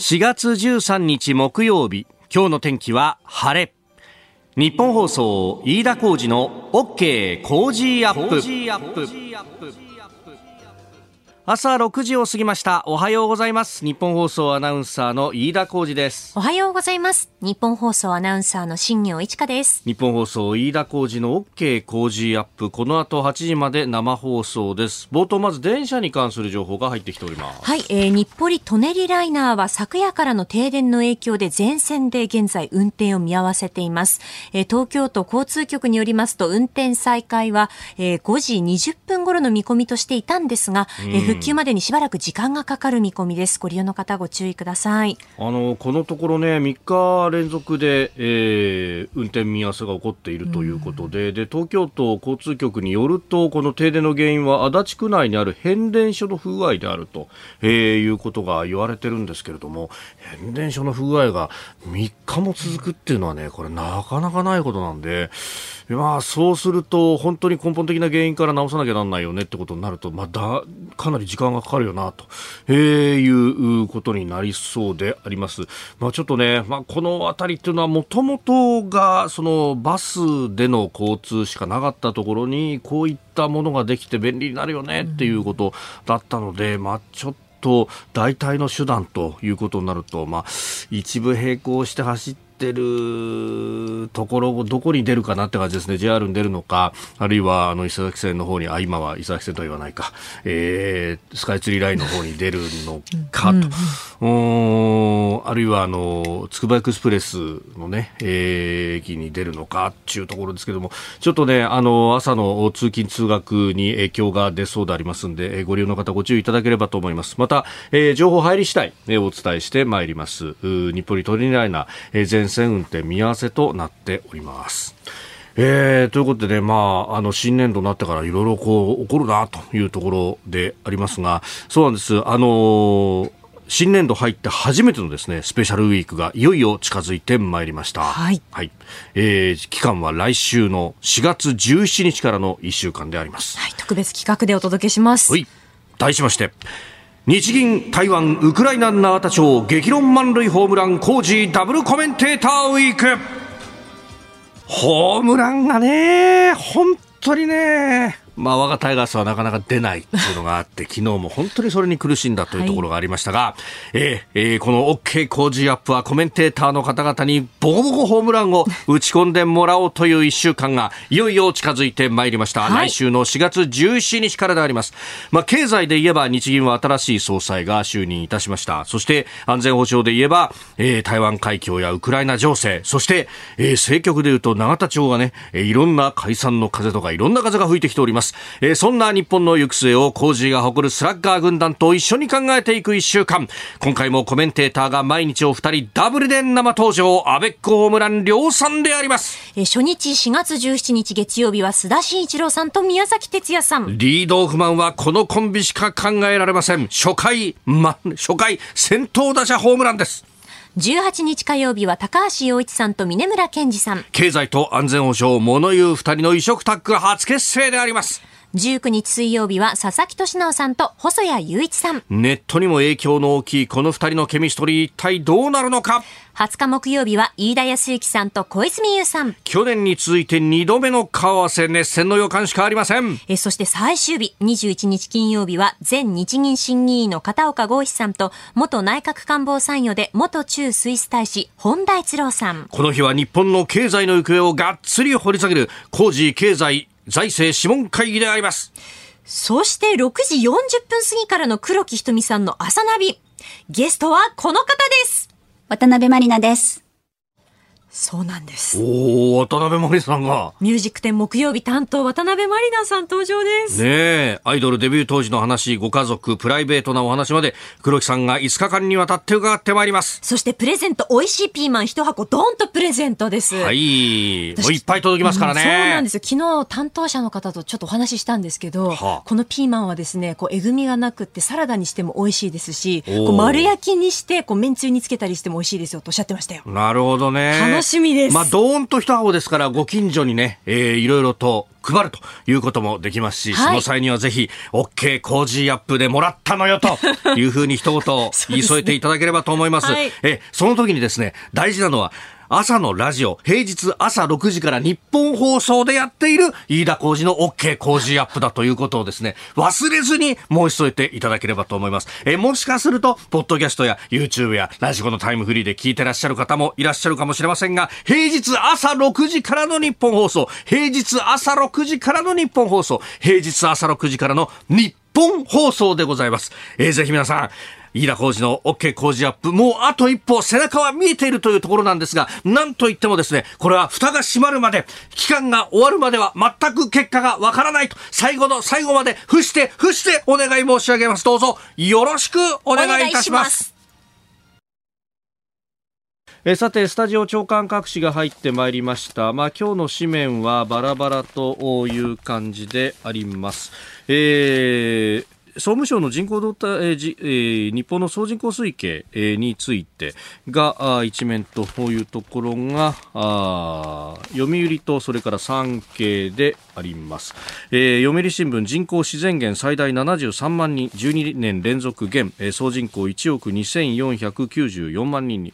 4月13日木曜日今日の天気は晴れ。日本放送飯田浩二の OK 工事アップ。朝6時を過ぎました。おはようございます。日本放送アナウンサーの飯田浩二です。おはようございます。日本放送アナウンサーの新業一華です。日本放送飯田浩二の OK 工事アップ。この後8時まで生放送です。冒頭まず電車に関する情報が入ってきております。はい、えー、日暮里舎人ライナーは昨夜からの停電の影響で全線で現在運転を見合わせています、えー、東京都交通局によりますと運転再開は、えー、5時20分頃の見込みとしていたんですが、えー、復旧までにしばらく時間がかかる見込みです。ご利用の方ご注意ください。あのこのところね3日連続で、えー、運転見合わせが起こっているということで、で東京都交通局によるとこの停電の原因は足立区内にある変電所の不具合であると、えー、いうことが言われてるんですけれども変電所の不具合が3日も続くっていうのはねこれなかなかないことなんで。まあ、そうすると、本当に根本的な原因から直さなきゃなんないよねってことになると、まあ、だかなり時間がかかるよなと、えー、いうことになりそうであります。まあ、ちょっとね、まあ、この辺りっていうのは、もともとがそのバスでの交通しかなかったところに、こういったものができて便利になるよねっていうことだったので、まあ、ちょっとと代替の手段ということになると、まあ、一部並行して走ってってるところ、どこに出るかなって感じですね。JR に出るのか、あるいは、あの、伊勢崎線の方に、あ、今は伊勢崎線とは言わないか、えー、スカイツリーラインの方に出るのかと、あるいは、あの、つくばエクスプレスのね、えー、駅に出るのかっていうところですけども、ちょっとね、あの、朝の通勤通学に影響が出そうでありますんで、ご利用の方ご注意いただければと思います。また、えー、情報入り次第、えー、お伝えしてまいります。日暮里トリニライナー、えー、全線運転見合わせとなっております。えー、ということでね、まあ、あの、新年度になってからいろいろこう、起こるなというところでありますが、そうなんです。あのー新年度入って初めてのですねスペシャルウィークがいよいよ近づいてまいりました。はい。はい。えー、期間は来週の4月17日からの1週間であります。はい。特別企画でお届けします。はい。題しまして。日銀、台湾、ウクライナ永田町、激論満塁ホームラン、工事、ダブルコメンテーターウィーク。ホームランがね、本当にね、まあ、我がタイガースはなかなか出ないっていうのがあって、昨日も本当にそれに苦しんだというところがありましたが、はい、えー、えー、この OK 工事アップはコメンテーターの方々にボコボコホームランを打ち込んでもらおうという一週間がいよいよ近づいてまいりました。はい、来週の4月17日からであります。まあ、経済で言えば日銀は新しい総裁が就任いたしました。そして安全保障で言えば、えー、台湾海峡やウクライナ情勢、そして、えー、政局で言うと永田町がね、えー、いろんな解散の風とかいろんな風が吹いてきております。。えー、そんな日本の行く末をコージーが誇るスラッガー軍団と一緒に考えていく一週間。今回もコメンテーターが毎日お二人ダブルで生登場。アベックホームラン量産であります。えー、初日4月17日月曜日は須田慎一郎さんと宮崎哲也さん。リードオフマンはこのコンビしか考えられません。初回、ま、初回、先頭打者ホームランです。18日火曜日は高橋洋一さんと峰村健二さん。経済と安全保障、物言う二人の異色タッグ初結成であります。19日水曜日は佐々木俊直さんと細谷雄一さん。ネットにも影響の大きいこの二人のケミストリー一体どうなるのか20日木曜日は飯田康之さんと小泉優さん。去年に続いて2度目の顔合わせ熱戦の予感しかありません。えそして最終日21日金曜日は前日銀審議員の片岡剛志さんと元内閣官房参与で元駐スイス大使本田一郎さん。この日は日本の経済の行方をがっつり掘り下げる工事経済財政諮問会議であります。そして6時40分過ぎからの黒木ひとみさんの朝ナビ。ゲストはこの方です。渡辺まりなです。そうなんです。おお、渡辺まりさんが。ミュージック展木曜日担当、渡辺まりなさん登場です。ねえ、アイドルデビュー当時の話、ご家族、プライベートなお話まで、黒木さんが5日間にわたって伺ってまいります。そしてプレゼント、美味しいピーマン一箱、ドンとプレゼントです。はい。もういっぱい届きますからね、うん、そうなんですよ。昨日、担当者の方とちょっとお話ししたんですけど、はあ、このピーマンはですね、こう、えぐみがなくって、サラダにしても美味しいですし、こう丸焼きにして、こう、めんつゆにつけたりしても美味しいですよとおっしゃってましたよ。なるほどね。楽しみです。まあ、どーんと一箱ですから、ご近所にね、えー、いろいろと配るということもできますし、はい、その際にはぜひ、OK コージーアップでもらったのよと いうふうに一言言い添えていただければと思います。はい、え、その時にですね、大事なのは、朝のラジオ、平日朝6時から日本放送でやっている飯田浩二の OK 工事アップだということをですね、忘れずに申し添えていただければと思います。えもしかすると、ポッドキャストや YouTube やラジコのタイムフリーで聞いてらっしゃる方もいらっしゃるかもしれませんが、平日朝6時からのニッポン放送、平日朝6時からのニッポン放送、平日朝6時からのニッポン放送でございます。えー、ぜひ皆さん、飯田浩二の OK 工事アップ、もうあと一歩背中は見えているというところなんですが、なんといってもですね、これは蓋が閉まるまで、期間が終わるまでは全く結果がわからないと、最後の最後まで、伏して、伏してお願い申し上げます。どうぞ、よろしくお願いいたします。えさてスタジオ長官各紙が入ってまいりました、まあ、今日の紙面はバラバラという感じであります、えー総務省の人口動態、えー、日本の総人口推計、えー、についてが一面というところが読売とそれから産経であります、えー、読売新聞人口自然減最大73万人12年連続減、えー、総人口1億2494万人に。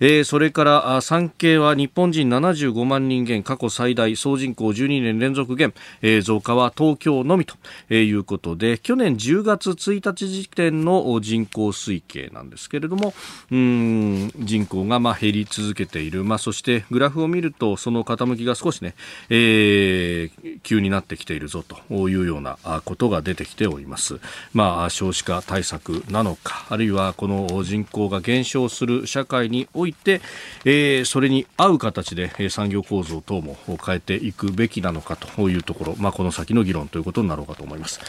えー、それから産経は日本人75万人減過去最大総人口12年連続減、えー、増加は東京のみということで去年10月1日時点の人口推計なんですけれどもうん人口がまあ減り続けている、まあ、そしてグラフを見るとその傾きが少しね、えー、急になってきているぞというようなことが出てきております、まあ、少子化対策なのかあるいはこの人口が減少する社会にいて、えー、それに合う形で産業構造等も変えていくべきなのかというところ、まあ、この先の議論ということになろうかと思います。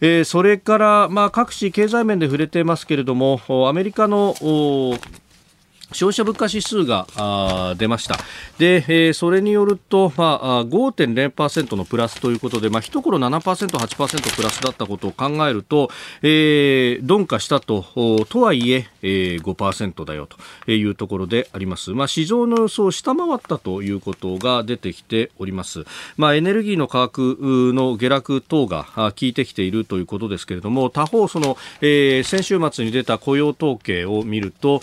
えー、それから、まあ、各地経済面で触れてますけれどもアメリカの消費者物価指数が出ました。で、えー、それによると、まあ、5.0%のプラスということで、まあ、一頃7%、8%プラスだったことを考えると、えー、鈍化したと、とはいええー、5%だよというところであります。まあ、市場の予想を下回ったということが出てきております。まあ、エネルギーの価格の下落等が効いてきているということですけれども、他方、その、えー、先週末に出た雇用統計を見ると、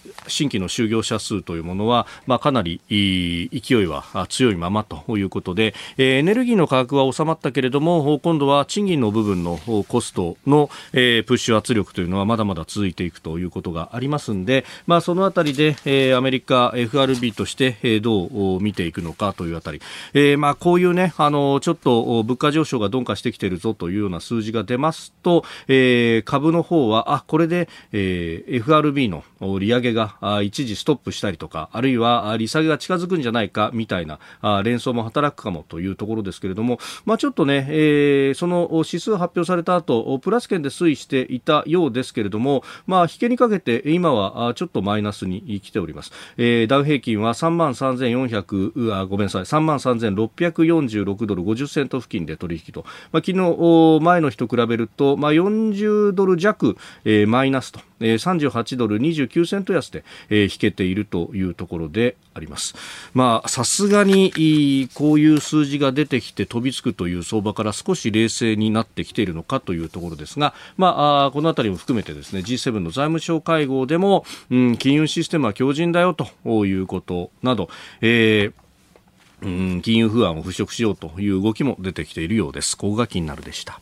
新規の就業者数というものは、まあ、かなり勢いは強いままということで、えエネルギーの価格は収まったけれども今度は賃金の部分のコストの、えプッシュ圧力というのはまだまだ続いていくということがありますので、まあ、そのあたりで、えアメリカ FRB として、えどう見ていくのかというあたり、えまあ、こういうねあのちょっと物価上昇が鈍化してきているぞというような数字が出ますと、え株の方はあこれで、え FRB の利上げがが一時ストップしたりとか、あるいは利下げが近づくんじゃないかみたいな連想も働くかもというところですけれども、まあ、ちょっとね、えー、その指数発表された後、プラス圏で推移していたようですけれども、まあ、引けにかけて今はちょっとマイナスに来ております。えー、ダウ平均は3万3400、ごめんなさい、3万3646ドル50セント付近で取引と、まあ、昨日前の日と比べると、まあ、40ドル弱、えー、マイナスと、え、38ドル29セント安で、え、引けているというところであります。まあ、さすがにこういう数字が出てきて飛びつくという相場から少し冷静になってきているのかというところですが、まあ、このあたりも含めてですね G7 の財務省会合でも、うん、金融システムは強靭だよということなど、えーうん金融不安を払拭しようという動きも出てきているようです。ここが気になるでした。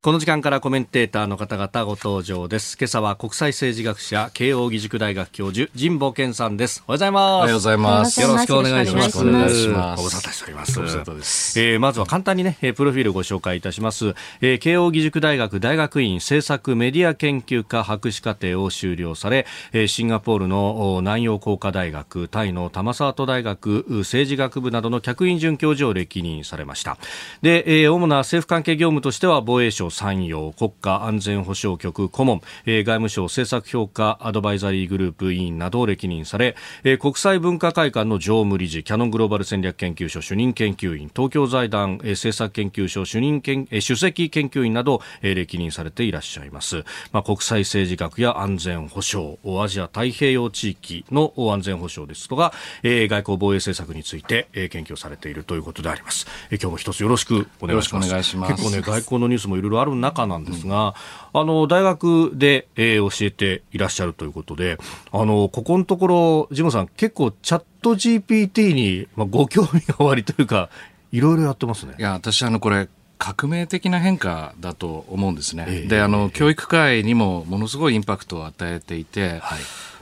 この時間からコメンテーターの方々ご登場です。今朝は国際政治学者、慶応義塾大学教授、神保健さんです。おはようございます。おはようございます。よろしくお願いします。お願いします。ご無沙汰しております。ご無沙汰です。えー、まずは簡単にね、プロフィールをご紹介いたします。えー、慶応義塾大学大学院政策メディア研究科博士課程を修了され、えー、シンガポールの南洋工科大学、タイの玉沢都大学政治学部などの客員准教授を歴任されました。で、えー、主な政府関係業務としては防衛省省参与国家安全保障局顧問、えー、外務省政策評価アドバイザリーグループ委員などを歴任され、えー、国際文化会館の常務理事キャノングローバル戦略研究所主任研究員東京財団、えー、政策研究所主任研、えー、首席研究員など、えー、歴任されていらっしゃいます、まあ、国際政治学や安全保障アジア太平洋地域の安全保障ですとか、えー、外交防衛政策について、えー、研究されているということであります、えー、今日も一つよろしくお願いします。結構ね外交のニュースもいろいろある中なんですが、うん、あの大学で、えー、教えていらっしゃるということであのここのところジムさん結構チャット GPT に、まあ、ご興味がおありというかいろいろやってますね。いや私あのこれ革命的な変化だと思うんですね。えー、であの、教育界にもものすごいインパクトを与えていて、はい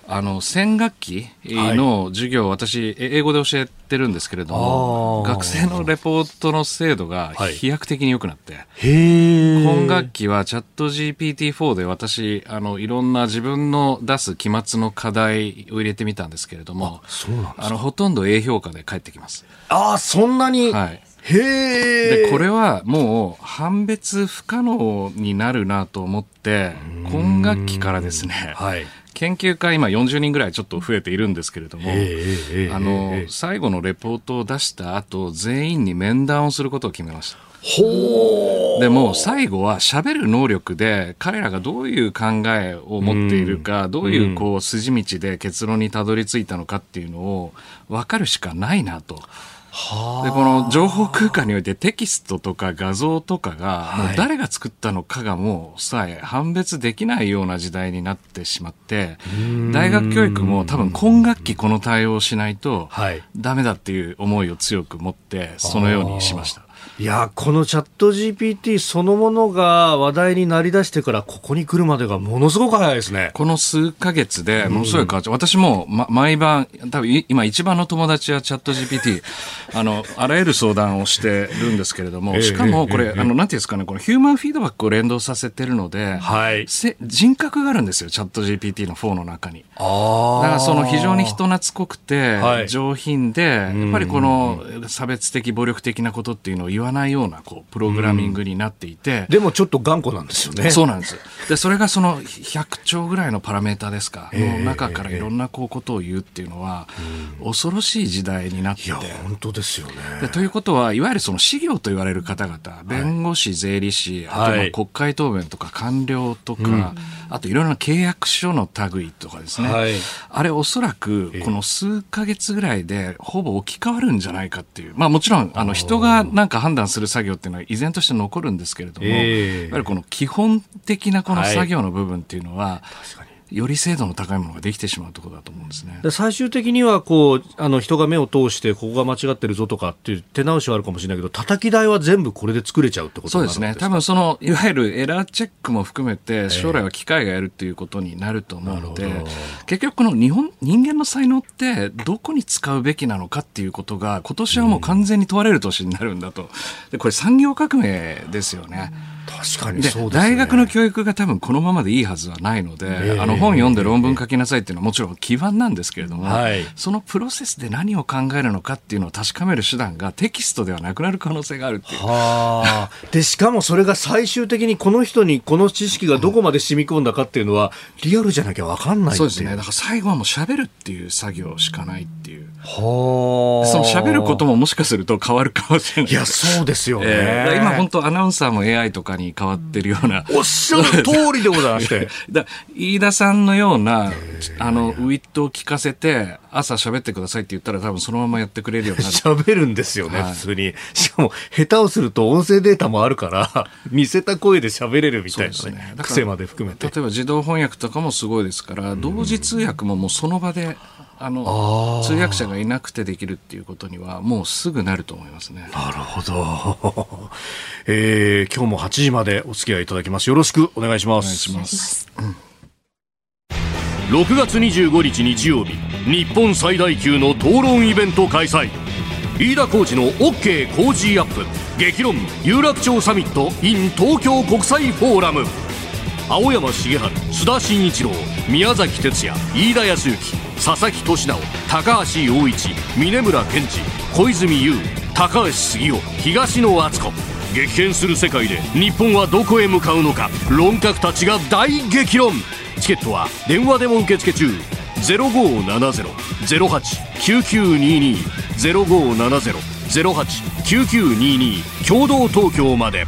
あの、戦学期の授業、はい、私、英語で教えてるんですけれども、学生のレポートの精度が飛躍的に良くなって、はい、今学期はチャット GPT-4 で私、あの、いろんな自分の出す期末の課題を入れてみたんですけれども、あの、ほとんど A 評価で返ってきます。ああ、そんなに？はい。へで、これはもう判別不可能になるなと思って、今学期からですね、はい、研究会、今40人ぐらいちょっと増えているんですけれども、あの、最後のレポートを出した後、全員に面談をすることを決めました。でも最後は喋る能力で彼らがどういう考えを持っているか、どういうこう筋道で結論にたどり着いたのかっていうのを分かるしかないなと。でこの情報空間においてテキストとか画像とかが、もう誰が作ったのかがもうさえ判別できないような時代になってしまって、大学教育も多分今学期この対応をしないとダメだっていう思いを強く持って、そのようにしました。いやこのチャット GPT そのものが話題になりだしてからここに来るまでがものすごく早いですね。この数ヶ月でものすごい変わっちゃう。うん、私も、ま、毎晩、多分今一番の友達はチャット GPT、あの、あらゆる相談をしてるんですけれども、しかもこれ、あの、なんていうんですかね、このヒューマンフィードバックを連動させてるので、はい、人格があるんですよ、チャット GPT の4の中に。だからその非常に人懐っこくて、上品で、やっぱりこの差別的、暴力的なことっていうのを言わないようなこうプログラミングになっていて、うん、でもちょっと頑固なんですよね。そうなんです。でそれがその100兆ぐらいのパラメータですか、の中からいろんなこうことを言うっていうのは、恐ろしい時代になって。いや本当ですよね。でということはいわゆるその資料と言われる方々弁護士、税理士あとまあ国会答弁とか官僚とか、うん、あといろいろな契約書の類とかですね、はい、あれおそらくこの数か月ぐらいでほぼ置き換わるんじゃないかっていう。まあもちろんあの人がなんか判断する作業っていうのは依然として残るんですけれども、えー、やっぱりこの基本的なこの作業の部分っていうのは、はいより精度の高いものができてしまうところだと思うんですね。最終的にはこうあの人が目を通してここが間違ってるぞとかっていう手直しはあるかもしれないけど叩き台は全部これで作れちゃうってことそうですね。多分そのいわゆるエラーチェックも含めて将来は機械がやるっていうことになると思うので、えー、結局この日本人間の才能ってどこに使うべきなのかっていうことが今年はもう完全に問われる年になるんだと。でこれ産業革命ですよね。うん確かにそうです、ね、大学の教育が多分このままでいいはずはないので、えー、あの本読んで論文書きなさいっていうのはもちろん基盤なんですけれども、はい、そのプロセスで何を考えるのかっていうのを確かめる手段がテキストではなくなる可能性があるっていう。はでしかもそれが最終的にこの人にこの知識がどこまで染み込んだかっていうのはリアルじゃなきゃ分かんないそうですね。だから最後はもう喋るっていう作業しかないっていう。はその喋ることももしかすると変わるかもしれない。いやそうですよね。えー、今本当アナウンサーも AI とかに変わってるような。おっしゃる通りでございまして。だ飯田さんのような、あの、ウィットを聞かせて、朝喋ってくださいって言ったら多分そのままやってくれるようになる。喋るんですよね、はい、普通に。しかも、下手をすると音声データもあるから、似せた声で喋れるみたいなね、ね癖まで含めて。例えば自動翻訳とかもすごいですから、同時通訳ももうその場で、あの通訳者がいなくてできるっていうことにはもうすぐなると思いますね。なるほど。えー、今日も8時までお付き合いいただきます。よろしくお願いします。お願いします。6月25日日曜日、日本最大級の討論イベント開催。飯田浩司の OK 工事アップ激論有楽町サミット in 東京国際フォーラム青山茂春須田慎一郎宮崎哲也飯田康之佐々木俊直高橋陽一峯村健二小泉悠高橋杉雄東野篤子。激変する世界で日本はどこへ向かうのか。論客たちが大激論。チケットは電話でも受付中。0570-08-9922 0570-08-9922共同東京まで。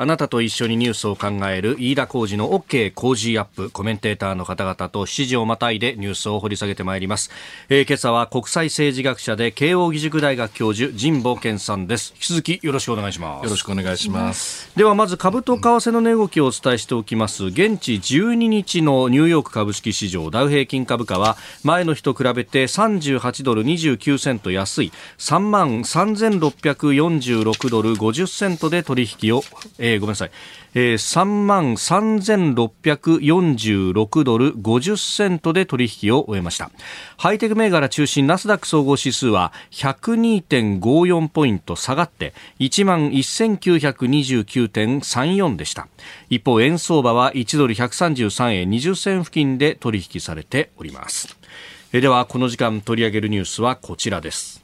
あなたと一緒にニュースを考える飯田浩二の OK 工事アップコメンテーターの方々と7時をまたいでニュースを掘り下げてまいります、えー、今朝は国際政治学者で慶應義塾大学教授神保健さんです。引き続きよろしくお願いします。よろしくお願いします。ではまず株と為替の値動きをお伝えしておきます。現地12日のニューヨーク株式市場ダウ平均株価は前の日と比べて38ドル29セント安い3万3646ドル50セントで取引を、えーえー、ごめんなさい、えー、3万3646ドル50セントで取引を終えました。ハイテク銘柄中心ナスダック総合指数は102.54ポイント下がって1万1929.34でした。一方円相場は1ドル133円20銭付近で取引されております。ではこの時間取り上げるニュースはこちらです。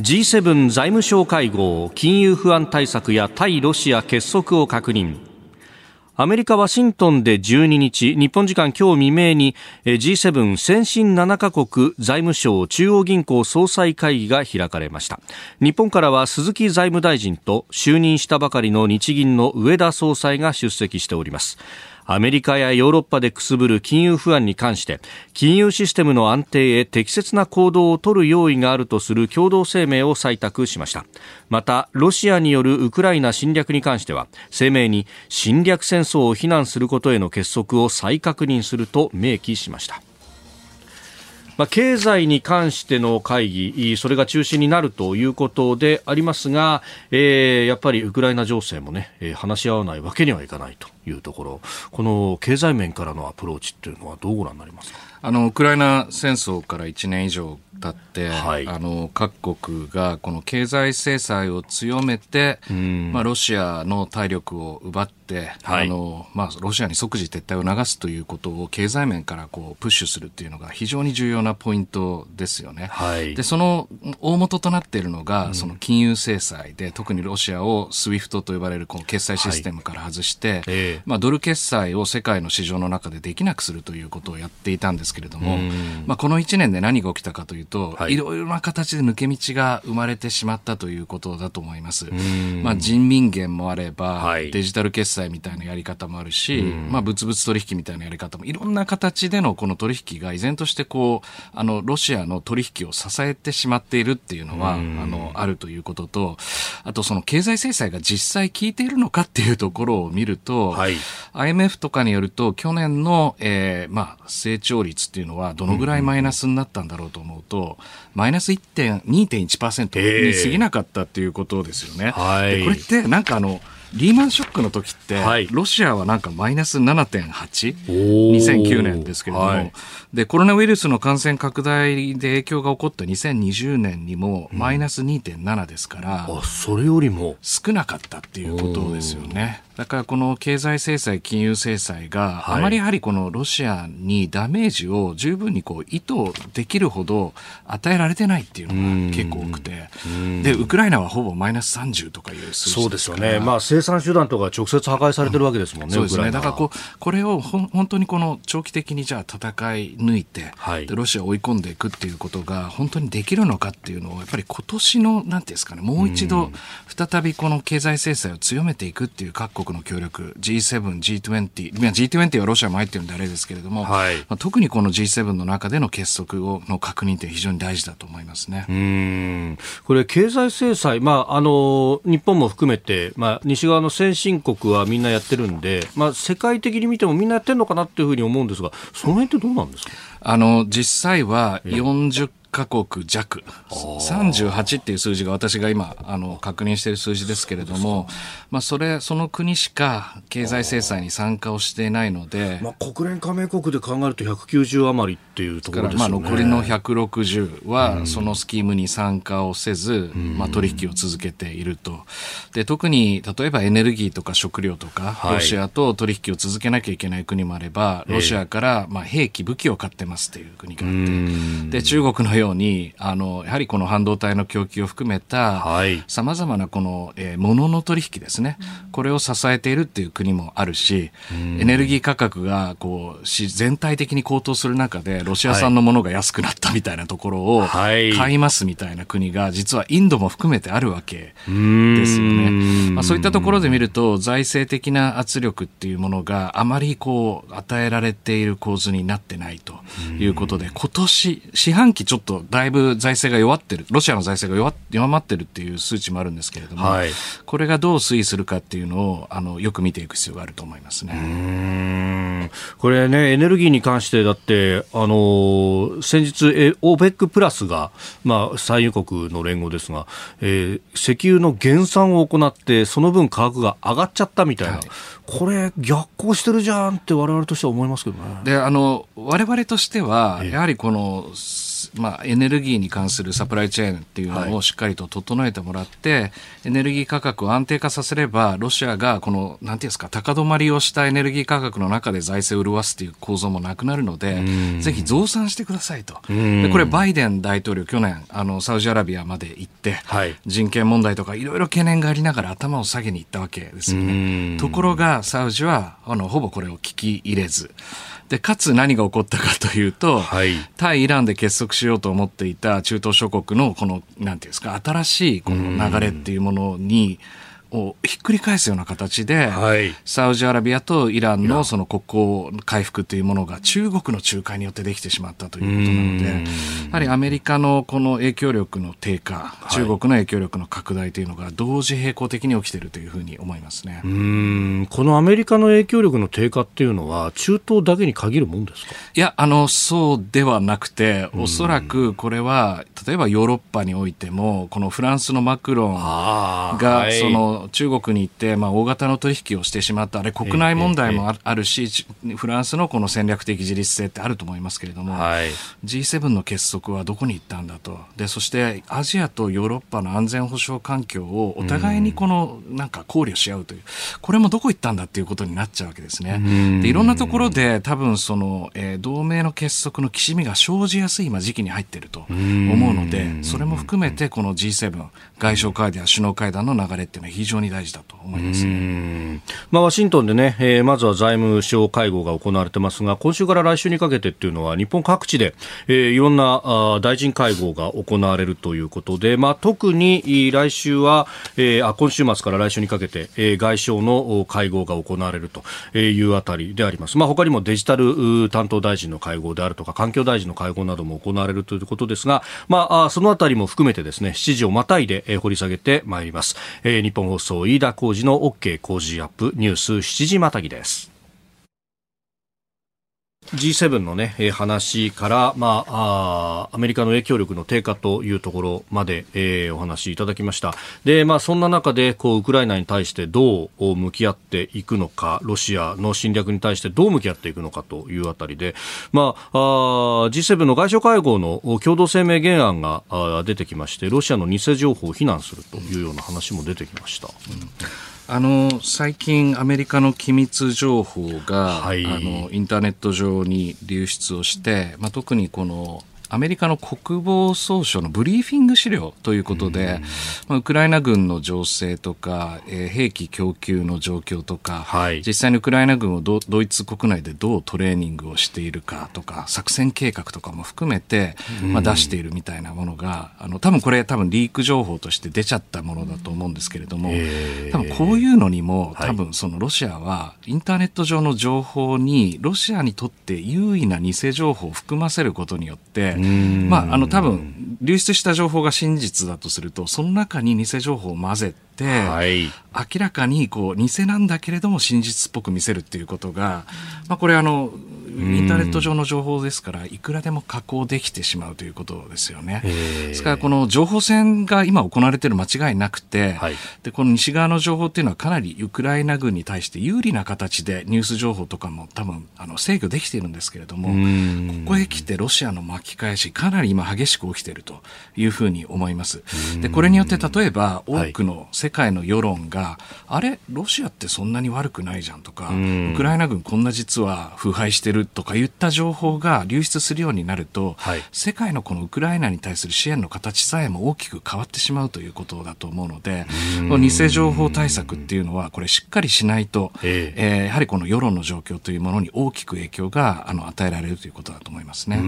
G7 財務省会合金融不安対策や対ロシア結束を確認アメリカ・ワシントンで12日、日本時間今日未明に G7 先進7カ国財務省中央銀行総裁会議が開かれました。日本からは鈴木財務大臣と就任したばかりの日銀の上田総裁が出席しております。アメリカやヨーロッパでくすぶる金融不安に関して金融システムの安定へ適切な行動を取る用意があるとする共同声明を採択しました。またロシアによるウクライナ侵略に関しては声明に侵略戦争を非難することへの結束を再確認すると明記しました。まあ、経済に関しての会議、それが中心になるということでありますが、えー、やっぱりウクライナ情勢もね、えー、話し合わないわけにはいかないというところ、この経済面からのアプローチっていうのはどうご覧になりますか？あのウクライナ戦争から1年以上経って、はい、あの各国がこの経済制裁を強めて、まあ、ロシアの体力を奪って、はい、あのまあ、ロシアに即時撤退を流すということを経済面からこうプッシュするっていうのが非常に重要なポイントですよね。はい、でその大元となっているのが、その金融制裁で特にロシアを SWIFT と呼ばれるこの決済システムから外して、はい、まあ、ドル決済を世界の市場の中でできなくするということをやっていたんですけれども、まあ、この1年で何が起きたかというと、はい、いろいろな形で抜け道が生まれてしまったということだと思います。まあ、人民元もあれば、はい、デジタル決済みたいなやり方もあるし、まあ、物々取引みたいなやり方も、いろんな形でのこの取引が依然としてこう、あの、ロシアの取引を支えてしまっているっていうのは、あの、あるということと、あとその経済制裁が実際効いているのかっていうところを見ると、はい、IMF とかによると、去年の、えー、まあ、成長率っていうのはどのぐらいマイナスになったんだろうと思うと、マイナス2.1%に過ぎなかったっていうことですよね。はい、これってなんかあのリーマンショックの時って、はい、ロシアはなんかマイナス 7.8?2009 年ですけれども、はい、で、コロナウイルスの感染拡大で影響が起こった2020年にもマイナス2.7ですから、うん、あ、それよりも。少なかったっていうことですよね。だからこの経済制裁、金融制裁が、あまりやはりこのロシアにダメージを十分にこう意図できるほど与えられてないっていうのが結構多くて、で、ウクライナはほぼマイナス30とかいう数字そうですよね。まあ生産手段とか直接破壊されてるわけですもんね、うん、そうですね。だからこう、これをほ本当にこの長期的にじゃあ戦い抜いて、はい、でロシアを追い込んでいくっていうことが本当にできるのかっていうのを、やっぱり今年の、なんていうんですかね、もう一度、再びこの経済制裁を強めていくっていう各国の協力 G7、G20、G20 はロシアも入ってるんであれですけれども、はい、まあ、特にこの G7 の中での結束をの確認って非常に大事だと思いますね。うん。これ、経済制裁、まあ、あの日本も含めて、まあ、西側の先進国はみんなやってるんで、まあ、世界的に見てもみんなやってるのかなっていうふうに思うんですが、その辺ってどうなんですか？あの実際は40カ国弱、38っていう数字が私が今、あの、確認している数字ですけれども、まあ、それ、その国しか経済制裁に参加をしていないので、まあ、国連加盟国で考えると190余りっていうところですね。まあ、残りの160は、そのスキームに参加をせず、まあ、取引を続けていると。で、特に、例えばエネルギーとか食料とか、ロシアと取引を続けなきゃいけない国もあれば、ロシアから、まあ、兵器、武器を買ってますっていう国があって、で、中国のように、あの、やはりこの半導体の供給を含めた、さまざまなこの、えー、物の取引ですね、これを支えているっていう国もあるし、エネルギー価格が、こう、全体的に高騰する中で、ロシア産のものが安くなったみたいなところを、買いますみたいな国が、実はインドも含めてあるわけですよね。まあ、そういったところで見ると、財政的な圧力っていうものがあまりこう、与えられている構図になってないということで、今年、四半期ちょっとだいぶ財政が弱ってる、ロシアの財政が弱弱まってるっていう数値もあるんですけれども、はい、これがどう推移するかっていうのを、あの、よく見ていく必要があると思いますね。これね、エネルギーに関してだって、あの、先日、え、オーペックプラスが、まあ、産油国の連合ですが、えー、石油の減産を行って、その分価格が上がっちゃったみたいな、はい、これ、逆行してるじゃんってわれわれとしては思いますけどね。で、あの、われわれとしては、やはりこの、まあ、エネルギーに関するサプライチェーンっていうのをしっかりと整えてもらって、はい、エネルギー価格を安定化させれば、ロシアがこの、なんていうんですか、高止まりをしたエネルギー価格の中で財政を潤すっていう構造もなくなるので、ぜひ増産してくださいと。で、これ、バイデン大統領、去年、あの、サウジアラビアまで行って、はい、人権問題とかいろいろ懸念がありながら頭を下げに行ったわけですよね。ところが、サウジは、あの、ほぼこれを聞き入れず、で、かつ何が起こったかというと、はい、対イランで結束しようと思っていた中東諸国のこの、なんていうんですか、新しいこの流れっていうものに、をひっくり返すような形で、はい、サウジアラビアとイランのその国交回復というものが中国の仲介によってできてしまったということなので、やはりアメリカのこの影響力の低下、中国の影響力の拡大というのが同時並行的に起きているというふうに思いますね。うん。このアメリカの影響力の低下っていうのは、中東だけに限るもんですか？いや、あの、そうではなくて、おそらくこれは、例えばヨーロッパにおいても、このフランスのマクロンが、その、中国に行って、まあ、大型の取引をしてしまった、あれ、国内問題もあるし、フランスのこの戦略的自立性ってあると思いますけれども、はい、G7 の結束はどこに行ったんだと、でそしてアジアとヨーロッパの安全保障環境をお互いにこの、なんか考慮し合うという、これもどこ行ったんだっていうことになっちゃうわけですね。でいろんなところで、多分その、えー、同盟の結束のきしみが生じやすい今時期に入っていると思うので、それも含めてこの G7、外相会談、首脳会談の流れっていうのは非常常に大事だと思います、ね、まあ、ワシントンでね、えー、まずは財務省会合が行われてますが、今週から来週にかけてっていうのは、日本各地で、えー、いろんなあ大臣会合が行われるということで、まあ、特に来週は、えー、あ今週末から来週にかけて、えー、外相の会合が行われるというあたりであります。まあ、他にもデジタル担当大臣の会合であるとか、環境大臣の会合なども行われるということですが、まあ、そのあたりも含めてですね、7時をまたいで、掘り下げてまいります。えー、日本放送飯田浩二の OK 工事アップニュース7時またぎです。G7 のね、話から、まあ、あアメリカの影響力の低下というところまで、えー、お話しいただきました。で、まあ、そんな中で、こう、ウクライナに対してどう向き合っていくのか、ロシアの侵略に対してどう向き合っていくのかというあたりで、まあ、あ G7 の外相会合の共同声明原案が出てきまして、ロシアの偽情報を非難するというような話も出てきました。うんあの最近、アメリカの機密情報が、はい、あのインターネット上に流出をして、まあ、特にこのアメリカの国防総省のブリーフィング資料ということで、まあ、ウクライナ軍の情勢とか、えー、兵器供給の状況とか、はい、実際にウクライナ軍をドイツ国内でどうトレーニングをしているかとか、作戦計画とかも含めて、まあ、出しているみたいなものが、あの多分これ多分リーク情報として出ちゃったものだと思うんですけれども、多分こういうのにも、多分そのロシアはインターネット上の情報にロシアにとって優位な偽情報を含ませることによって、まあ、あの、多分、流出した情報が真実だとすると、その中に偽情報を混ぜて、はい、明らかにこう偽なんだけれども真実っぽく見せるっていうことが、まあ、これあのインターネット上の情報ですから、いくらでも加工できてしまうということですよね。ですから、この情報戦が今行われている間違いなくて、はい、で、この西側の情報っていうのはかなりウクライナ軍に対して有利な形でニュース情報とかも多分、あの、制御できているんですけれども、ここへ来てロシアの巻き返し、かなり今激しく起きているというふうに思います。で、これによって例えば多くの世界の世論が、はい、あれ、ロシアってそんなに悪くないじゃんとか、ウクライナ軍こんな実は腐敗してるるとかいった情報が流出するようになると、はい、世界のこのウクライナに対する支援の形さえも大きく変わってしまうということだと思うので、偽情報対策っていうのは、これしっかりしないと、えー、えー、やはりこの世論の状況というものに大きく影響があの与えられるということだと思いますね。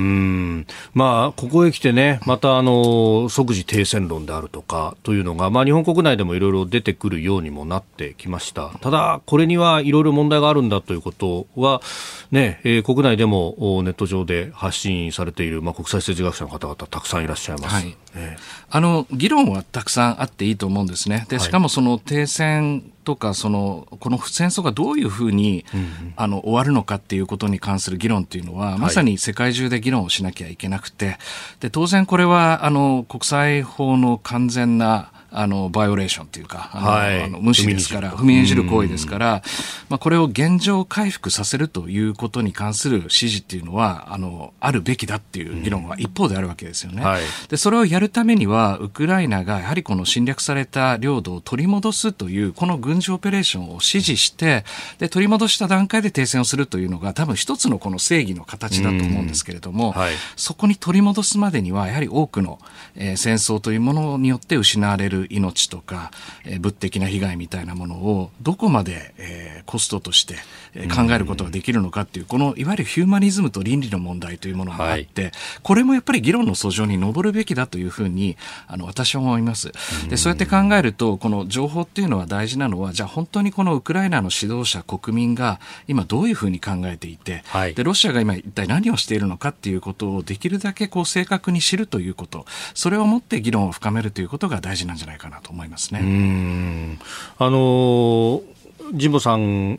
まあ、ここへ来てね、またあの即時停戦論であるとかというのが、まあ、日本国内でもいろいろ出てくるようにもなってきました。ただ、これにはいろいろ問題があるんだということは、ね、えー、国内でもネット上で発信されている、まあ、国際政治学者の方々たくさんいらっしゃいます。はい、えー、あの、議論はたくさんあっていいと思うんですね。で、しかもその停戦とかそのこの戦争がどういうふうに、うん、あの終わるのかっていうことに関する議論っていうのは、まさに世界中で議論をしなきゃいけなくて。で当然これはあの国際法の完全なあの、バイオレーションというか、あの、はい、あの無視ですから、踏みにじる。行為ですから、まあ、これを現状回復させるということに関する指示っていうのは、あの、あるべきだっていう議論は一方であるわけですよね。はい、で、それをやるためには、ウクライナがやはりこの侵略された領土を取り戻すという、この軍事オペレーションを指示して、で、取り戻した段階で停戦をするというのが、多分一つのこの正義の形だと思うんですけれども、はい、そこに取り戻すまでには、やはり多くの、えー、戦争というものによって失われる命とか、えー、物的な被害みたいなものをどこまで、えー、コストとして、えー、考えることができるのかっていう、このいわゆるヒューマニズムと倫理の問題というものがあって、はい、これもやっぱり議論の訴状に上るべきだというふうにあの私は思います。でそうやって考えるとこの情報っていうのは大事なのはじゃあ本当にこのウクライナの指導者国民が今どういうふうに考えていて、はい、でロシアが今一体何をしているのかっていうことをできるだけこう正確に知るということ。それをもって議論を深めるということが大事なんじゃないかなと思いますね。あの神保さん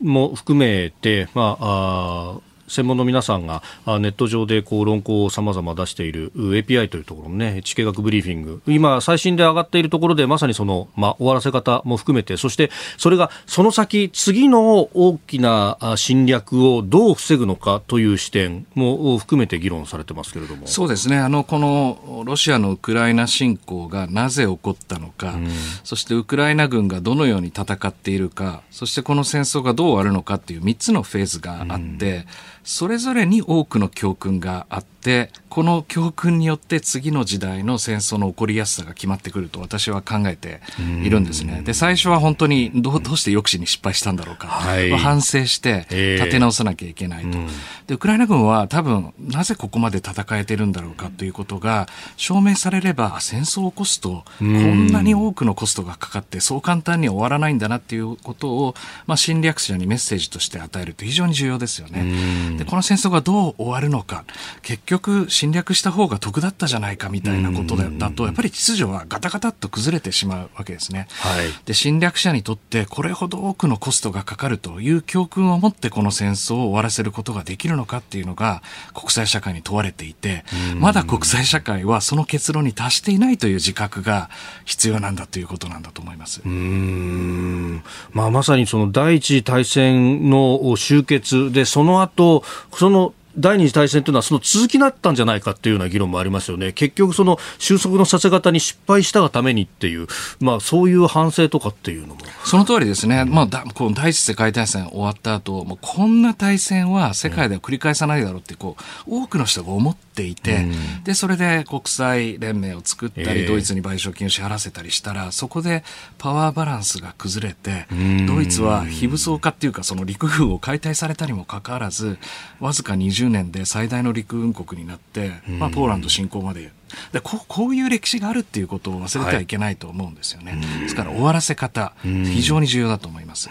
も含めて、まあ、あ専門の皆さんがネット上でこう論考をさまざま出している API というところの、ね、地形学ブリーフィング。今、最新で上がっているところでまさにその、まあ、終わらせ方も含めてそしてそれがその先次の大きな侵略をどう防ぐのかという視点も含めて議論されてますけれども。そうですね。あのこのロシアのウクライナ侵攻がなぜ起こったのか、うん、そしてウクライナ軍がどのように戦っているかそしてこの戦争がどう終わるのかという3つのフェーズがあって、うんそれぞれに多くの教訓があってこの教訓によって次の時代の戦争の起こりやすさが決まってくると私は考えているんですね。で最初は本当にどうどうして抑止に失敗したんだろうか、はい、反省して立て直さなきゃいけないと。でウクライナ軍は多分なぜここまで戦えてるんだろうかということが証明されれば戦争を起こすとこんなに多くのコストがかかってそう簡単に終わらないんだなっていうことを、まあ、侵略者にメッセージとして与えると非常に重要ですよね。でこの戦争がどう終わるのか。結局侵略した方が得だったじゃないかみたいなことだとやっぱり秩序はガタガタっと崩れてしまうわけですね。はい、で侵略者にとってこれほど多くのコストがかかるという教訓を持ってこの戦争を終わらせることができるのかっていうのが国際社会に問われていてまだ国際社会はその結論に達していないという自覚が必要なんだということなんだと思います。うんまあ、まさにその第一次大戦の終結でその後その第二次大戦というのはその続きだったんじゃないかっていうような議論もありますよね。結局その収束のさせ方に失敗したがためにっていう、まあそういう反省とかっていうのも。その通りですね。まあだ、この第一次世界大戦終わった後、もうこんな大戦は世界では繰り返さないだろうって、こう、多くの人が思っていて、うん、で、それで国際連盟を作ったり、えー、ドイツに賠償金を支払わせたりしたら、そこでパワーバランスが崩れて、ドイツは非武装化っていうか、その陸軍を解体されたにもかかわらず、わずか20 20年で最大の陸運国になって、まあ、ポーランド侵攻まで。でここういう歴史があるっていうことを忘れてはいけないと思うんですよね、はい、ですから終わらせ方非常に重要だと思います、